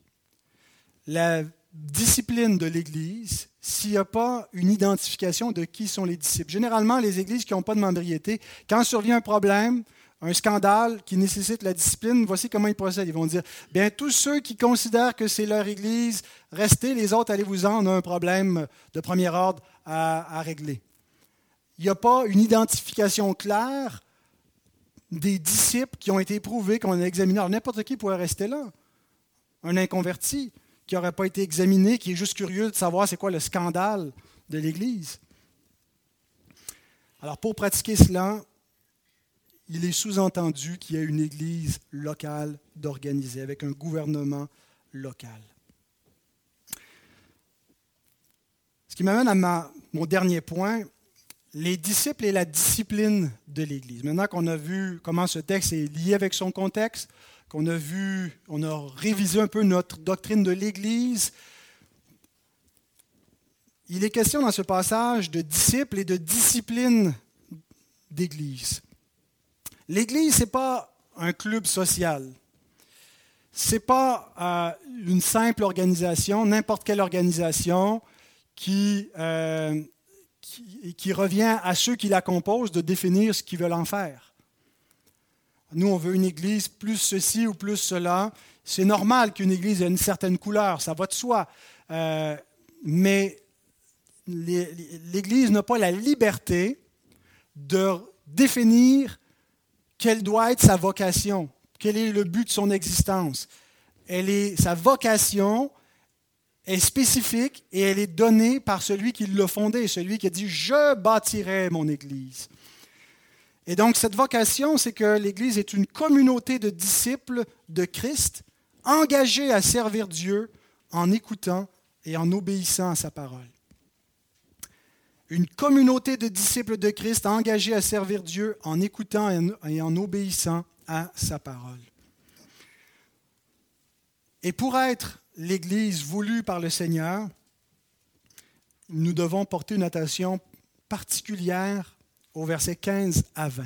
Speaker 1: la discipline de l'Église s'il n'y a pas une identification de qui sont les disciples? Généralement, les églises qui n'ont pas de membriété, quand survient un problème, un scandale qui nécessite la discipline, voici comment ils procèdent. Ils vont dire, bien, tous ceux qui considèrent que c'est leur Église, restez, les autres, allez-vous-en, on a un problème de premier ordre à, régler. Il n'y a pas une identification claire des disciples qui ont été éprouvés, qu'on a examinés. Alors, n'importe qui pourrait rester là. Un inconverti qui n'aurait pas été examiné, qui est juste curieux de savoir c'est quoi le scandale de l'Église. Alors, pour pratiquer cela, il est sous-entendu qu'il y a une Église locale d'organiser, avec un gouvernement local. Ce qui m'amène à mon dernier point, les disciples et la discipline de l'Église. Maintenant qu'on a vu comment ce texte est lié avec son contexte, qu'on a vu, on a révisé un peu notre doctrine de l'Église, il est question dans ce passage de disciples et de discipline d'Église. L'Église, ce n'est pas un club social. Ce n'est pas euh, une simple organisation, n'importe quelle organisation euh, qui, revient à ceux qui la composent de définir ce qu'ils veulent en faire. Nous, on veut une Église plus ceci ou plus cela. C'est normal qu'une Église ait une certaine couleur, ça va de soi. Euh, mais l'Église n'a pas la liberté de définir quelle doit être sa vocation, quel est le but de son existence. Elle est, sa vocation est spécifique et elle est donnée par celui qui l'a fondée, celui qui a dit Je bâtirai mon Église. Et donc, cette vocation, c'est que l'Église est une communauté de disciples de Christ engagés à servir Dieu en écoutant et en obéissant à sa parole une communauté de disciples de Christ engagés à servir Dieu en écoutant et en obéissant à sa parole. Et pour être l'Église voulue par le Seigneur, nous devons porter une attention particulière au verset 15 à 20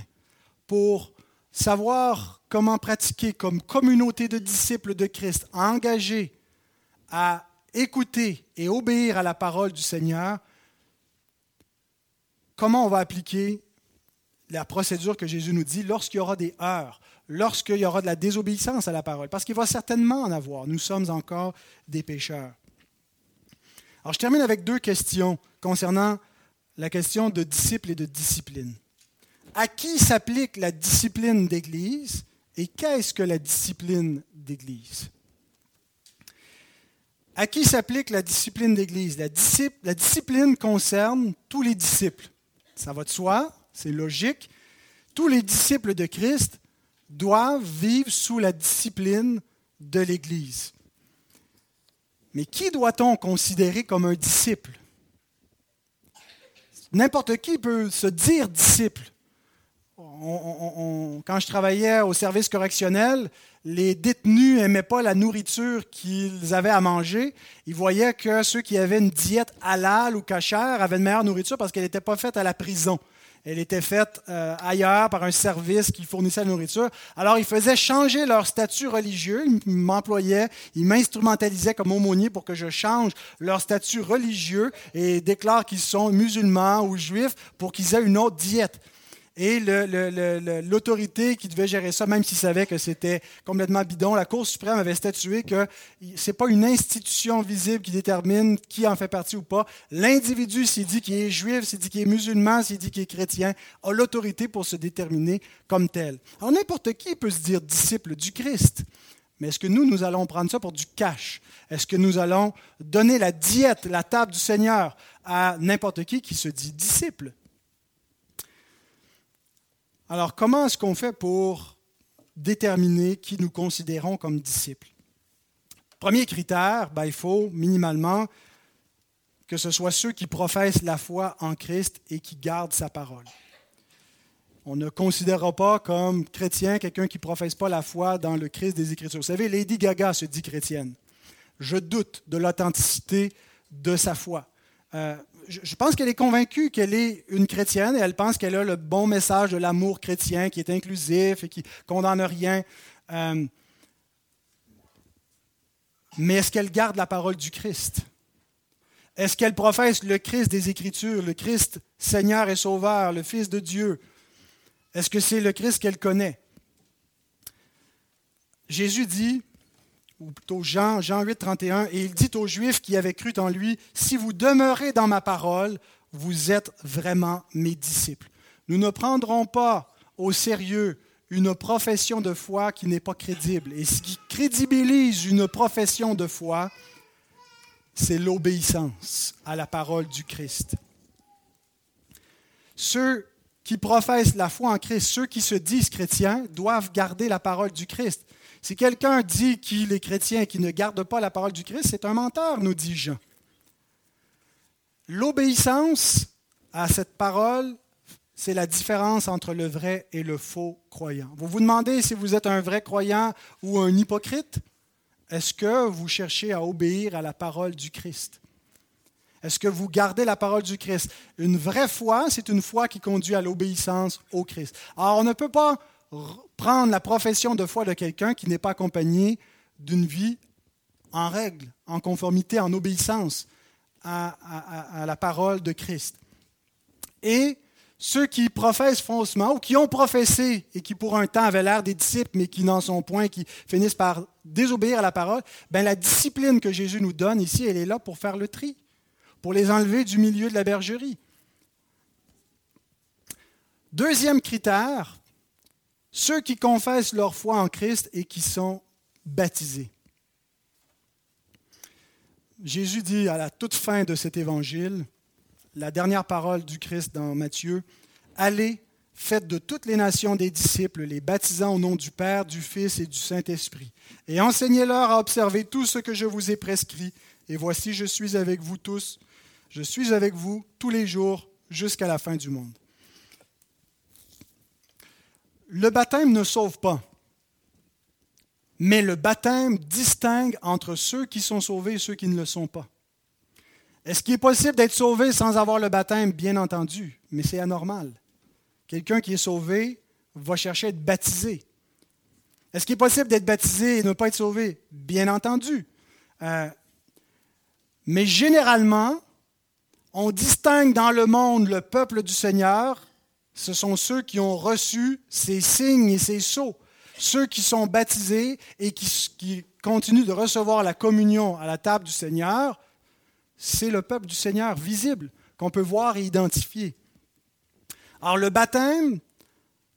Speaker 1: pour savoir comment pratiquer comme communauté de disciples de Christ engagés à écouter et obéir à la parole du Seigneur comment on va appliquer la procédure que Jésus nous dit lorsqu'il y aura des heures, lorsqu'il y aura de la désobéissance à la parole, parce qu'il va certainement en avoir. Nous sommes encore des pécheurs. Alors je termine avec deux questions concernant la question de disciple et de discipline. À qui s'applique la discipline d'Église et qu'est-ce que la discipline d'Église? À qui s'applique la discipline d'Église? La, la discipline concerne tous les disciples. Ça va de soi, c'est logique. Tous les disciples de Christ doivent vivre sous la discipline de l'Église. Mais qui doit-on considérer comme un disciple? N'importe qui peut se dire disciple. quand je travaillais au service correctionnel, les détenus n'aimaient pas la nourriture qu'ils avaient à manger. Ils voyaient que ceux qui avaient une diète halal ou cachère avaient une meilleure nourriture parce qu'elle n'était pas faite à la prison. Elle était faite euh, ailleurs par un service qui fournissait la nourriture. Alors, ils faisaient changer leur statut religieux. Ils m'employaient, ils m'instrumentalisaient comme aumônier pour que je change leur statut religieux et déclarent qu'ils sont musulmans ou juifs pour qu'ils aient une autre diète. Et l'autorité qui devait gérer ça, même s'il savait que c'était complètement bidon, la Cour suprême avait statué que ce n'est pas une institution visible qui détermine qui en fait partie ou pas. L'individu, s'il dit qu'il est juif, s'il dit qu'il est musulman, s'il dit qu'il est chrétien, a l'autorité pour se déterminer comme tel. Alors n'importe qui peut se dire disciple du Christ. Mais est-ce que nous, nous allons prendre ça pour du cash? Est-ce que nous allons donner la diète, la table du Seigneur à n'importe qui qui se dit disciple? Alors, comment est-ce qu'on fait pour déterminer qui nous considérons comme disciples? Premier critère, ben, il faut minimalement que ce soit ceux qui professent la foi en Christ et qui gardent sa parole. On ne considérera pas comme chrétien quelqu'un qui ne professe pas la foi dans le Christ des Écritures. Vous savez, Lady Gaga se dit chrétienne. Je doute de l'authenticité de sa foi. Euh, je pense qu'elle est convaincue qu'elle est une chrétienne et elle pense qu'elle a le bon message de l'amour chrétien qui est inclusif et qui condamne rien. Euh, mais est-ce qu'elle garde la parole du Christ? Est-ce qu'elle professe le Christ des Écritures, le Christ Seigneur et Sauveur, le Fils de Dieu? Est-ce que c'est le Christ qu'elle connaît? Jésus dit, ou plutôt Jean, Jean 8, 31, et il dit aux Juifs qui avaient cru en lui, Si vous demeurez dans ma parole, vous êtes vraiment mes disciples. Nous ne prendrons pas au sérieux une profession de foi qui n'est pas crédible. Et ce qui crédibilise une profession de foi, c'est l'obéissance à la parole du Christ. Ceux qui professent la foi en Christ, ceux qui se disent chrétiens, doivent garder la parole du Christ. Si quelqu'un dit qu'il est chrétien et qu'il ne garde pas la parole du Christ, c'est un menteur, nous dit Jean. L'obéissance à cette parole, c'est la différence entre le vrai et le faux croyant. Vous vous demandez si vous êtes un vrai croyant ou un hypocrite Est-ce que vous cherchez à obéir à la parole du Christ? Est-ce que vous gardez la parole du Christ? Une vraie foi, c'est une foi qui conduit à l'obéissance au Christ. Alors, on ne peut pas prendre la profession de foi de quelqu'un qui n'est pas accompagné d'une vie en règle, en conformité, en obéissance à, la parole de Christ. Et ceux qui professent faussement ou qui ont professé et qui pour un temps avaient l'air des disciples mais qui n'en sont point, qui finissent par désobéir à la parole, ben la discipline que Jésus nous donne ici, elle est là pour faire le tri pour les enlever du milieu de la bergerie. Deuxième critère, ceux qui confessent leur foi en Christ et qui sont baptisés. Jésus dit à la toute fin de cet évangile, la dernière parole du Christ dans Matthieu, Allez, faites de toutes les nations des disciples, les baptisant au nom du Père, du Fils et du Saint-Esprit, et enseignez-leur à observer tout ce que je vous ai prescrit, et voici je suis avec vous tous je suis avec vous tous les jours jusqu'à la fin du monde. Le baptême ne sauve pas, mais le baptême distingue entre ceux qui sont sauvés et ceux qui ne le sont pas. Est-ce qu'il est possible d'être sauvé sans avoir le baptême? Bien entendu, mais c'est anormal. Quelqu'un qui est sauvé va chercher à être baptisé. Est-ce qu'il est possible d'être baptisé et ne pas être sauvé? Bien entendu. Euh, mais généralement, on distingue dans le monde le peuple du Seigneur, ce sont ceux qui ont reçu ces signes et ces sceaux, ceux qui sont baptisés et qui, continuent de recevoir la communion à la table du Seigneur, c'est le peuple du Seigneur visible qu'on peut voir et identifier. Alors le baptême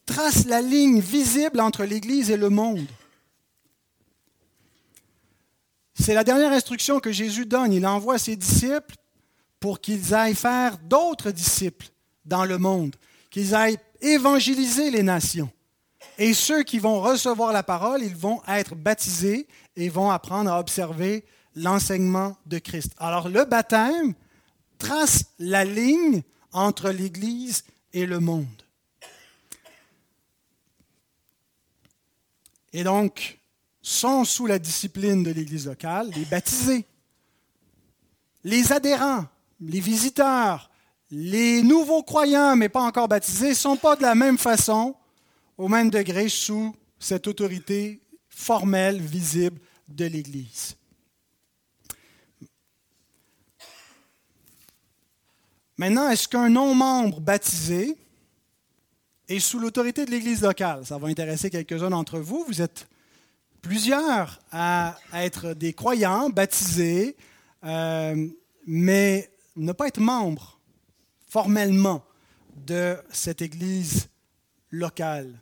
Speaker 1: trace la ligne visible entre l'Église et le monde. C'est la dernière instruction que Jésus donne. Il envoie ses disciples pour qu'ils aillent faire d'autres disciples dans le monde, qu'ils aillent évangéliser les nations. Et ceux qui vont recevoir la parole, ils vont être baptisés et vont apprendre à observer l'enseignement de Christ. Alors le baptême trace la ligne entre l'Église et le monde. Et donc, sont sous la discipline de l'Église locale les baptisés, les adhérents, les visiteurs, les nouveaux croyants, mais pas encore baptisés, ne sont pas de la même façon, au même degré, sous cette autorité formelle, visible de l'Église. Maintenant, est-ce qu'un non-membre baptisé est sous l'autorité de l'Église locale? Ça va intéresser quelques-uns d'entre vous. Vous êtes plusieurs à être des croyants baptisés, euh, mais ne pas être membre formellement de cette Église locale.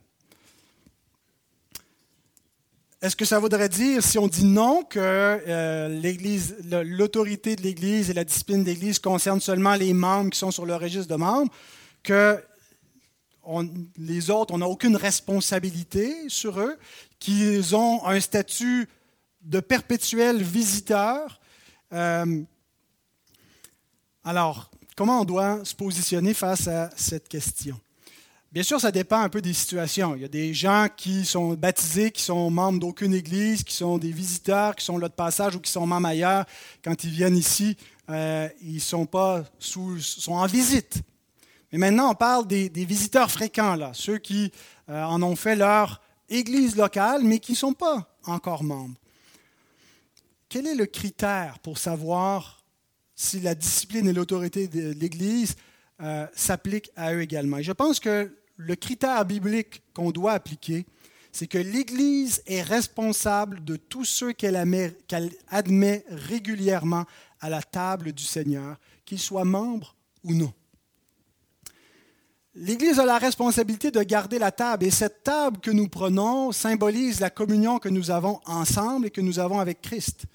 Speaker 1: est-ce que ça voudrait dire, si on dit non, que euh, l'autorité de l'Église et la discipline de l'Église concernent seulement les membres qui sont sur le registre de membres, que les autres, on n'a aucune responsabilité sur eux, qu'ils ont un statut de perpétuel visiteur euh, Alors, comment on doit se positionner face à cette question? Bien sûr, ça dépend un peu des situations. Il y a des gens qui sont baptisés, qui sont membres d'aucune église, qui sont des visiteurs, qui sont là de passage ou qui sont membres ailleurs. Quand ils viennent ici, euh, ils sont, pas sous, sont en visite. Mais maintenant, on parle des, visiteurs fréquents, là, ceux qui euh, en ont fait leur église locale, mais qui ne sont pas encore membres. Quel est le critère pour savoir si la discipline et l'autorité de l'Église euh, s'appliquent à eux également? je pense que le critère biblique qu'on doit appliquer, c'est que l'Église est responsable de tous ceux qu'elle admet, régulièrement à la table du Seigneur, qu'ils soient membres ou non. L'Église a la responsabilité de garder la table et cette table que nous prenons symbolise la communion que nous avons ensemble et que nous avons avec Christ.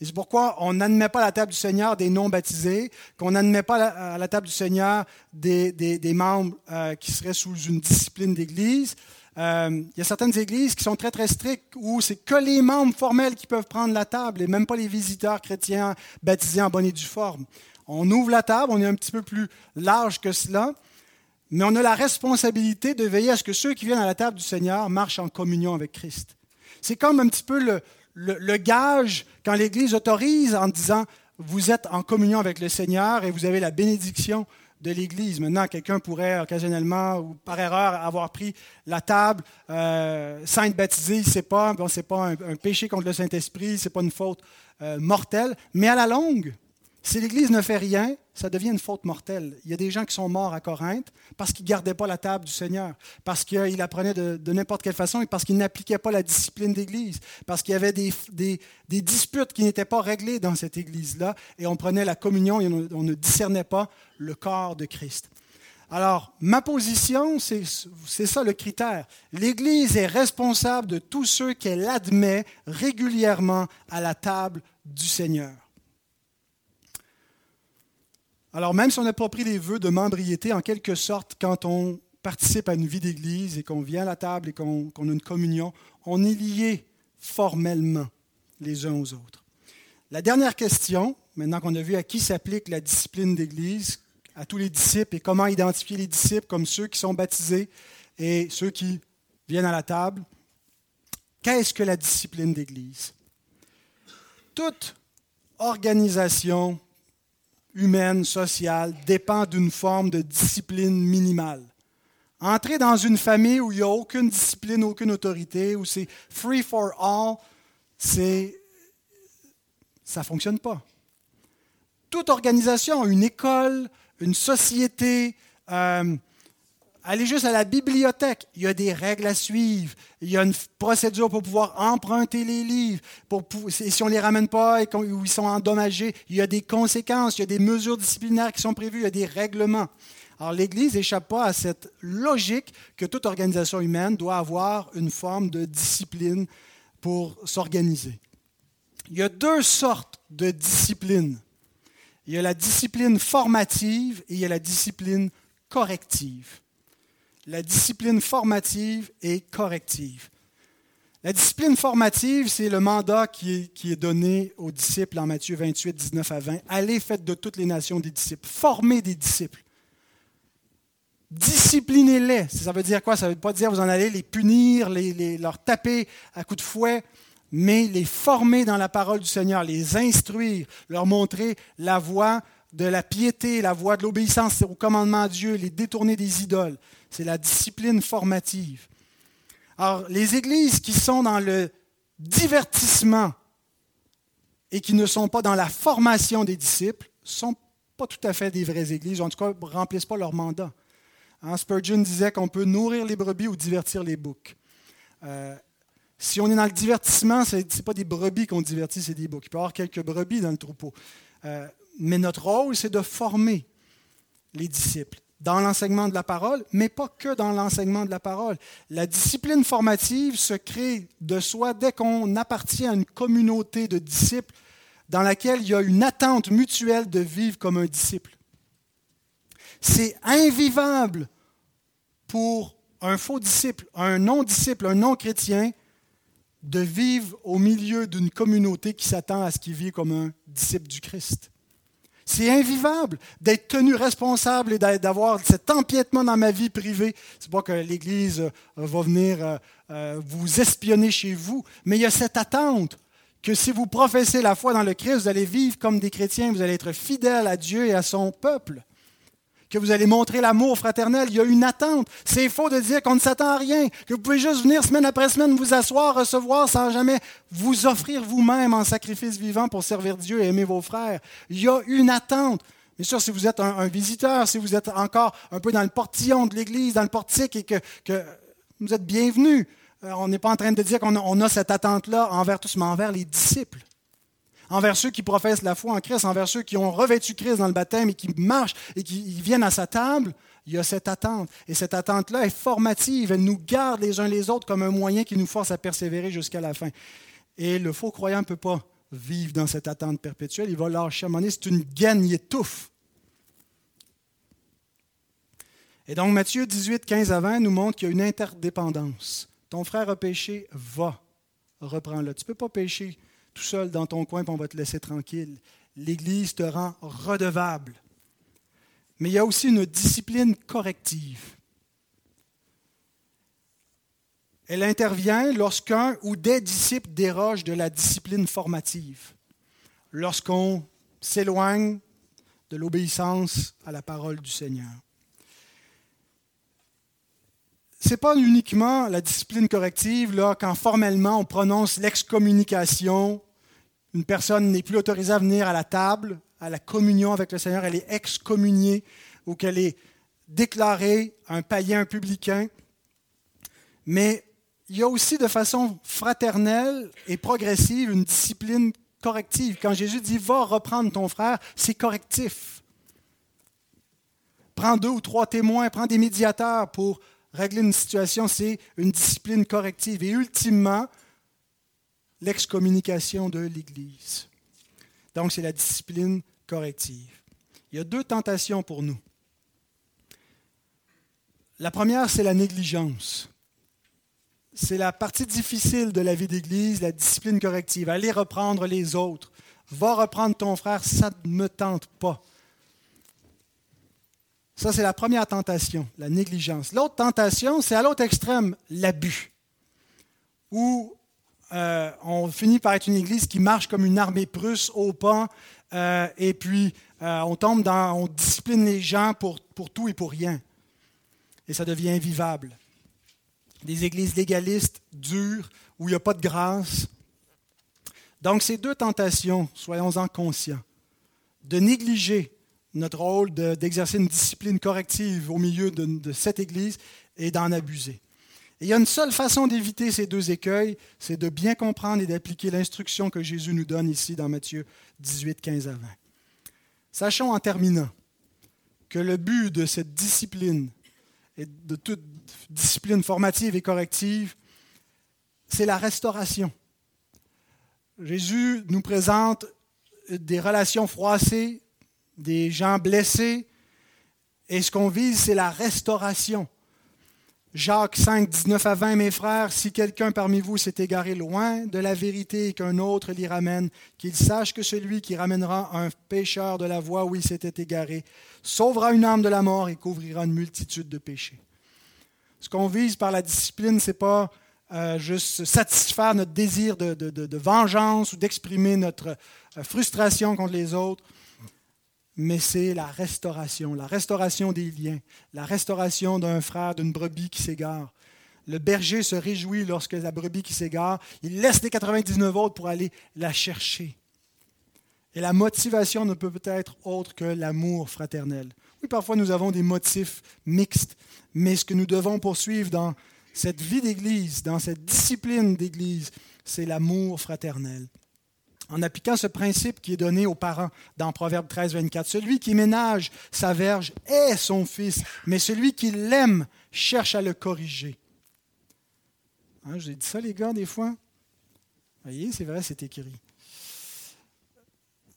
Speaker 1: Et c'est pourquoi on n'admet pas à la table du Seigneur des non-baptisés, qu'on n'admet pas à la table du Seigneur des, membres euh, qui seraient sous une discipline d'Église. Euh, il y a certaines églises qui sont très très strictes où c'est que les membres formels qui peuvent prendre la table et même pas les visiteurs chrétiens baptisés en bonne et due forme. On ouvre la table, on est un petit peu plus large que cela, mais on a la responsabilité de veiller à ce que ceux qui viennent à la table du Seigneur marchent en communion avec Christ. C'est comme un petit peu le, le, gage quand l'Église autorise en disant vous êtes en communion avec le Seigneur et vous avez la bénédiction de l'Église. Maintenant, quelqu'un pourrait occasionnellement ou par erreur avoir pris la table euh, sans être baptisé, ce n'est pas, pas un, péché contre le Saint-Esprit, ce n'est pas une faute euh, mortelle, mais à la longue, si l'Église ne fait rien, ça devient une faute mortelle. Il y a des gens qui sont morts à Corinthe parce qu'ils ne gardaient pas la table du Seigneur, parce qu'ils apprenaient de, n'importe quelle façon et parce qu'ils n'appliquaient pas la discipline d'Église, parce qu'il y avait des, disputes qui n'étaient pas réglées dans cette Église-là et on prenait la communion et on, ne discernait pas le corps de Christ. Alors, ma position, c'est ça le critère. L'Église est responsable de tous ceux qu'elle admet régulièrement à la table du Seigneur. Alors même si on n'a pas pris les vœux de membriété, en quelque sorte, quand on participe à une vie d'Église et qu'on vient à la table et qu'on a une communion, on est lié formellement les uns aux autres. La dernière question, maintenant qu'on a vu à qui s'applique la discipline d'Église, à tous les disciples et comment identifier les disciples comme ceux qui sont baptisés et ceux qui viennent à la table, qu'est-ce que la discipline d'Église? Toute organisation humaine, sociale, dépend d'une forme de discipline minimale. Entrer dans une famille où il n'y a aucune discipline, aucune autorité, où c'est free for all, c'est ça ne fonctionne pas. Toute organisation, une école, une société, euh, Allez juste à la bibliothèque. Il y a des règles à suivre. Il y a une procédure pour pouvoir emprunter les livres. Et si on ne les ramène pas et ou ils sont endommagés, il y a des conséquences. Il y a des mesures disciplinaires qui sont prévues. Il y a des règlements. Alors l'Église n'échappe pas à cette logique que toute organisation humaine doit avoir une forme de discipline pour s'organiser. Il y a deux sortes de disciplines. Il y a la discipline formative et il y a la discipline corrective la discipline formative et corrective. La discipline formative, c'est le mandat qui est, donné aux disciples en Matthieu 28, 19 à 20. Allez, faites de toutes les nations des disciples. Formez des disciples. Disciplinez-les. Ça veut dire quoi? Ça ne veut pas dire vous en allez les punir, les, leur taper à coups de fouet, mais les former dans la parole du Seigneur, les instruire, leur montrer la voie de la piété, la voie de l'obéissance au commandement de Dieu, les détourner des idoles c'est la discipline formative. Alors, les églises qui sont dans le divertissement et qui ne sont pas dans la formation des disciples ne sont pas tout à fait des vraies églises, en tout cas ne remplissent pas leur mandat. Hein, Spurgeon disait qu'on peut nourrir les brebis ou divertir les boucs. Euh, si on est dans le divertissement, ce n'est pas des brebis qu'on divertit, c'est des boucs. Il peut y avoir quelques brebis dans le troupeau. Euh, mais notre rôle, c'est de former les disciples dans l'enseignement de la parole, mais pas que dans l'enseignement de la parole. La discipline formative se crée de soi dès qu'on appartient à une communauté de disciples dans laquelle il y a une attente mutuelle de vivre comme un disciple. C'est invivable pour un faux disciple, un non-disciple, un non-chrétien, de vivre au milieu d'une communauté qui s'attend à ce qu'il vit comme un disciple du Christ. C'est invivable d'être tenu responsable et d'avoir cet empiètement dans ma vie privée. C'est pas que l'Église euh, va venir euh, euh, vous espionner chez vous, mais il y a cette attente que si vous professez la foi dans le Christ, vous allez vivre comme des chrétiens, vous allez être fidèles à Dieu et à son peuple que vous allez montrer l'amour fraternel. Il y a une attente. C'est faux de dire qu'on ne s'attend à rien, que vous pouvez juste venir semaine après semaine vous asseoir, recevoir sans jamais vous offrir vous-même en sacrifice vivant pour servir Dieu et aimer vos frères. Il y a une attente. Bien sûr, si vous êtes un, visiteur, si vous êtes encore un peu dans le portillon de l'Église, dans le portique, et que, vous êtes bienvenu, euh, on n'est pas en train de dire qu'on a cette attente-là envers tous, mais envers les disciples envers ceux qui professent la foi en Christ, envers ceux qui ont revêtu Christ dans le baptême et qui marchent et qui viennent à sa table, il y a cette attente. Et cette attente-là est formative. Elle nous garde les uns les autres comme un moyen qui nous force à persévérer jusqu'à la fin. Et le faux croyant ne peut pas vivre dans cette attente perpétuelle. Il va lâcher à C'est une gaine, il étouffe. Et donc Matthieu 18, 15 à 20 nous montre qu'il y a une interdépendance. Ton frère a péché, va, reprends-le. Tu ne peux pas pécher tout seul dans ton coin, puis on va te laisser tranquille. L'Église te rend redevable. Mais il y a aussi une discipline corrective. Elle intervient lorsqu'un ou des disciples dérogent de la discipline formative, lorsqu'on s'éloigne de l'obéissance à la parole du Seigneur. Ce n'est pas uniquement la discipline corrective là, quand formellement on prononce l'excommunication une personne n'est plus autorisée à venir à la table, à la communion avec le Seigneur, elle est excommuniée ou qu'elle est déclarée un païen, un publicain. Mais il y a aussi de façon fraternelle et progressive une discipline corrective. Quand Jésus dit va reprendre ton frère, c'est correctif. Prends deux ou trois témoins, prends des médiateurs pour régler une situation, c'est une discipline corrective. Et ultimement, l'excommunication de l'Église. Donc, c'est la discipline corrective. Il y a deux tentations pour nous. La première, c'est la négligence. C'est la partie difficile de la vie d'Église, la discipline corrective. Aller reprendre les autres. Va reprendre ton frère, ça ne me tente pas. Ça, c'est la première tentation, la négligence. L'autre tentation, c'est à l'autre extrême, l'abus. Où euh, on finit par être une église qui marche comme une armée prusse au pas, euh, et puis euh, on tombe dans, on discipline les gens pour, pour tout et pour rien. Et ça devient invivable. Des églises légalistes, dures, où il n'y a pas de grâce. Donc ces deux tentations, soyons-en conscients, de négliger notre rôle d'exercer une discipline corrective au milieu de cette église et d'en abuser il y a une seule façon d'éviter ces deux écueils, c'est de bien comprendre et d'appliquer l'instruction que Jésus nous donne ici dans Matthieu 18, 15 à 20. Sachons en terminant que le but de cette discipline, et de toute discipline formative et corrective, c'est la restauration. Jésus nous présente des relations froissées, des gens blessés, et ce qu'on vise, c'est la restauration. Jacques 5, 19 à 20, mes frères, si quelqu'un parmi vous s'est égaré loin de la vérité et qu'un autre l'y ramène, qu'il sache que celui qui ramènera un pécheur de la voie où il s'était égaré sauvera une âme de la mort et couvrira une multitude de péchés. Ce qu'on vise par la discipline, ce n'est pas euh, juste satisfaire notre désir de, vengeance ou d'exprimer notre euh, frustration contre les autres, mais c'est la restauration, la restauration des liens, la restauration d'un frère, d'une brebis qui s'égare. Le berger se réjouit lorsque la brebis qui s'égare, il laisse les 99 autres pour aller la chercher. Et la motivation ne peut être autre que l'amour fraternel. Oui, parfois nous avons des motifs mixtes, mais ce que nous devons poursuivre dans cette vie d'Église, dans cette discipline d'Église, c'est l'amour fraternel. En appliquant ce principe qui est donné aux parents dans Proverbe 13, 24. Celui qui ménage sa verge est son fils, mais celui qui l'aime cherche à le corriger. Hein, J'ai dit ça, les gars, des fois? Vous voyez, c'est vrai, c'est écrit.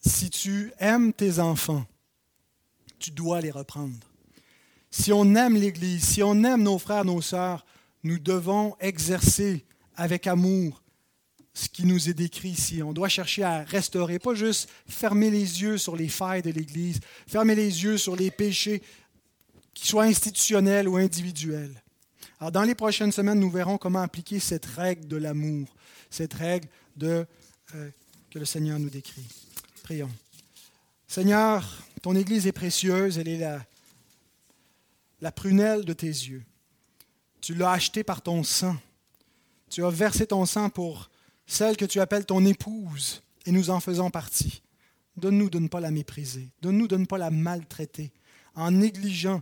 Speaker 1: Si tu aimes tes enfants, tu dois les reprendre. Si on aime l'Église, si on aime nos frères, nos sœurs, nous devons exercer avec amour ce qui nous est décrit ici. On doit chercher à restaurer, pas juste fermer les yeux sur les failles de l'Église, fermer les yeux sur les péchés, qu'ils soient institutionnels ou individuels. Alors, dans les prochaines semaines, nous verrons comment appliquer cette règle de l'amour, cette règle de, euh, que le Seigneur nous décrit. Prions. Seigneur, ton Église est précieuse, elle est la, la prunelle de tes yeux. Tu l'as achetée par ton sang. Tu as versé ton sang pour celle que tu appelles ton épouse, et nous en faisons partie. Donne-nous de ne pas la mépriser. Donne-nous de ne pas la maltraiter, en négligeant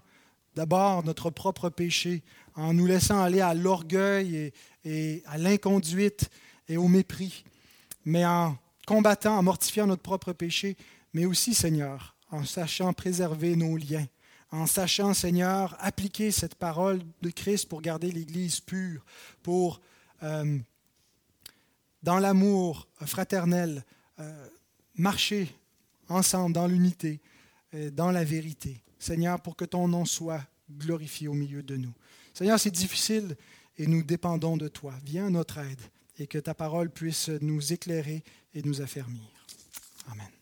Speaker 1: d'abord notre propre péché, en nous laissant aller à l'orgueil et, à l'inconduite et au mépris, mais en combattant, en mortifiant notre propre péché, mais aussi, Seigneur, en sachant préserver nos liens, en sachant, Seigneur, appliquer cette parole de Christ pour garder l'Église pure, pour euh, dans l'amour fraternel, euh, marcher ensemble dans l'unité, euh, dans la vérité. Seigneur, pour que ton nom soit glorifié au milieu de nous. Seigneur, c'est difficile et nous dépendons de toi. Viens à notre aide et que ta parole puisse nous éclairer et nous affermir. Amen.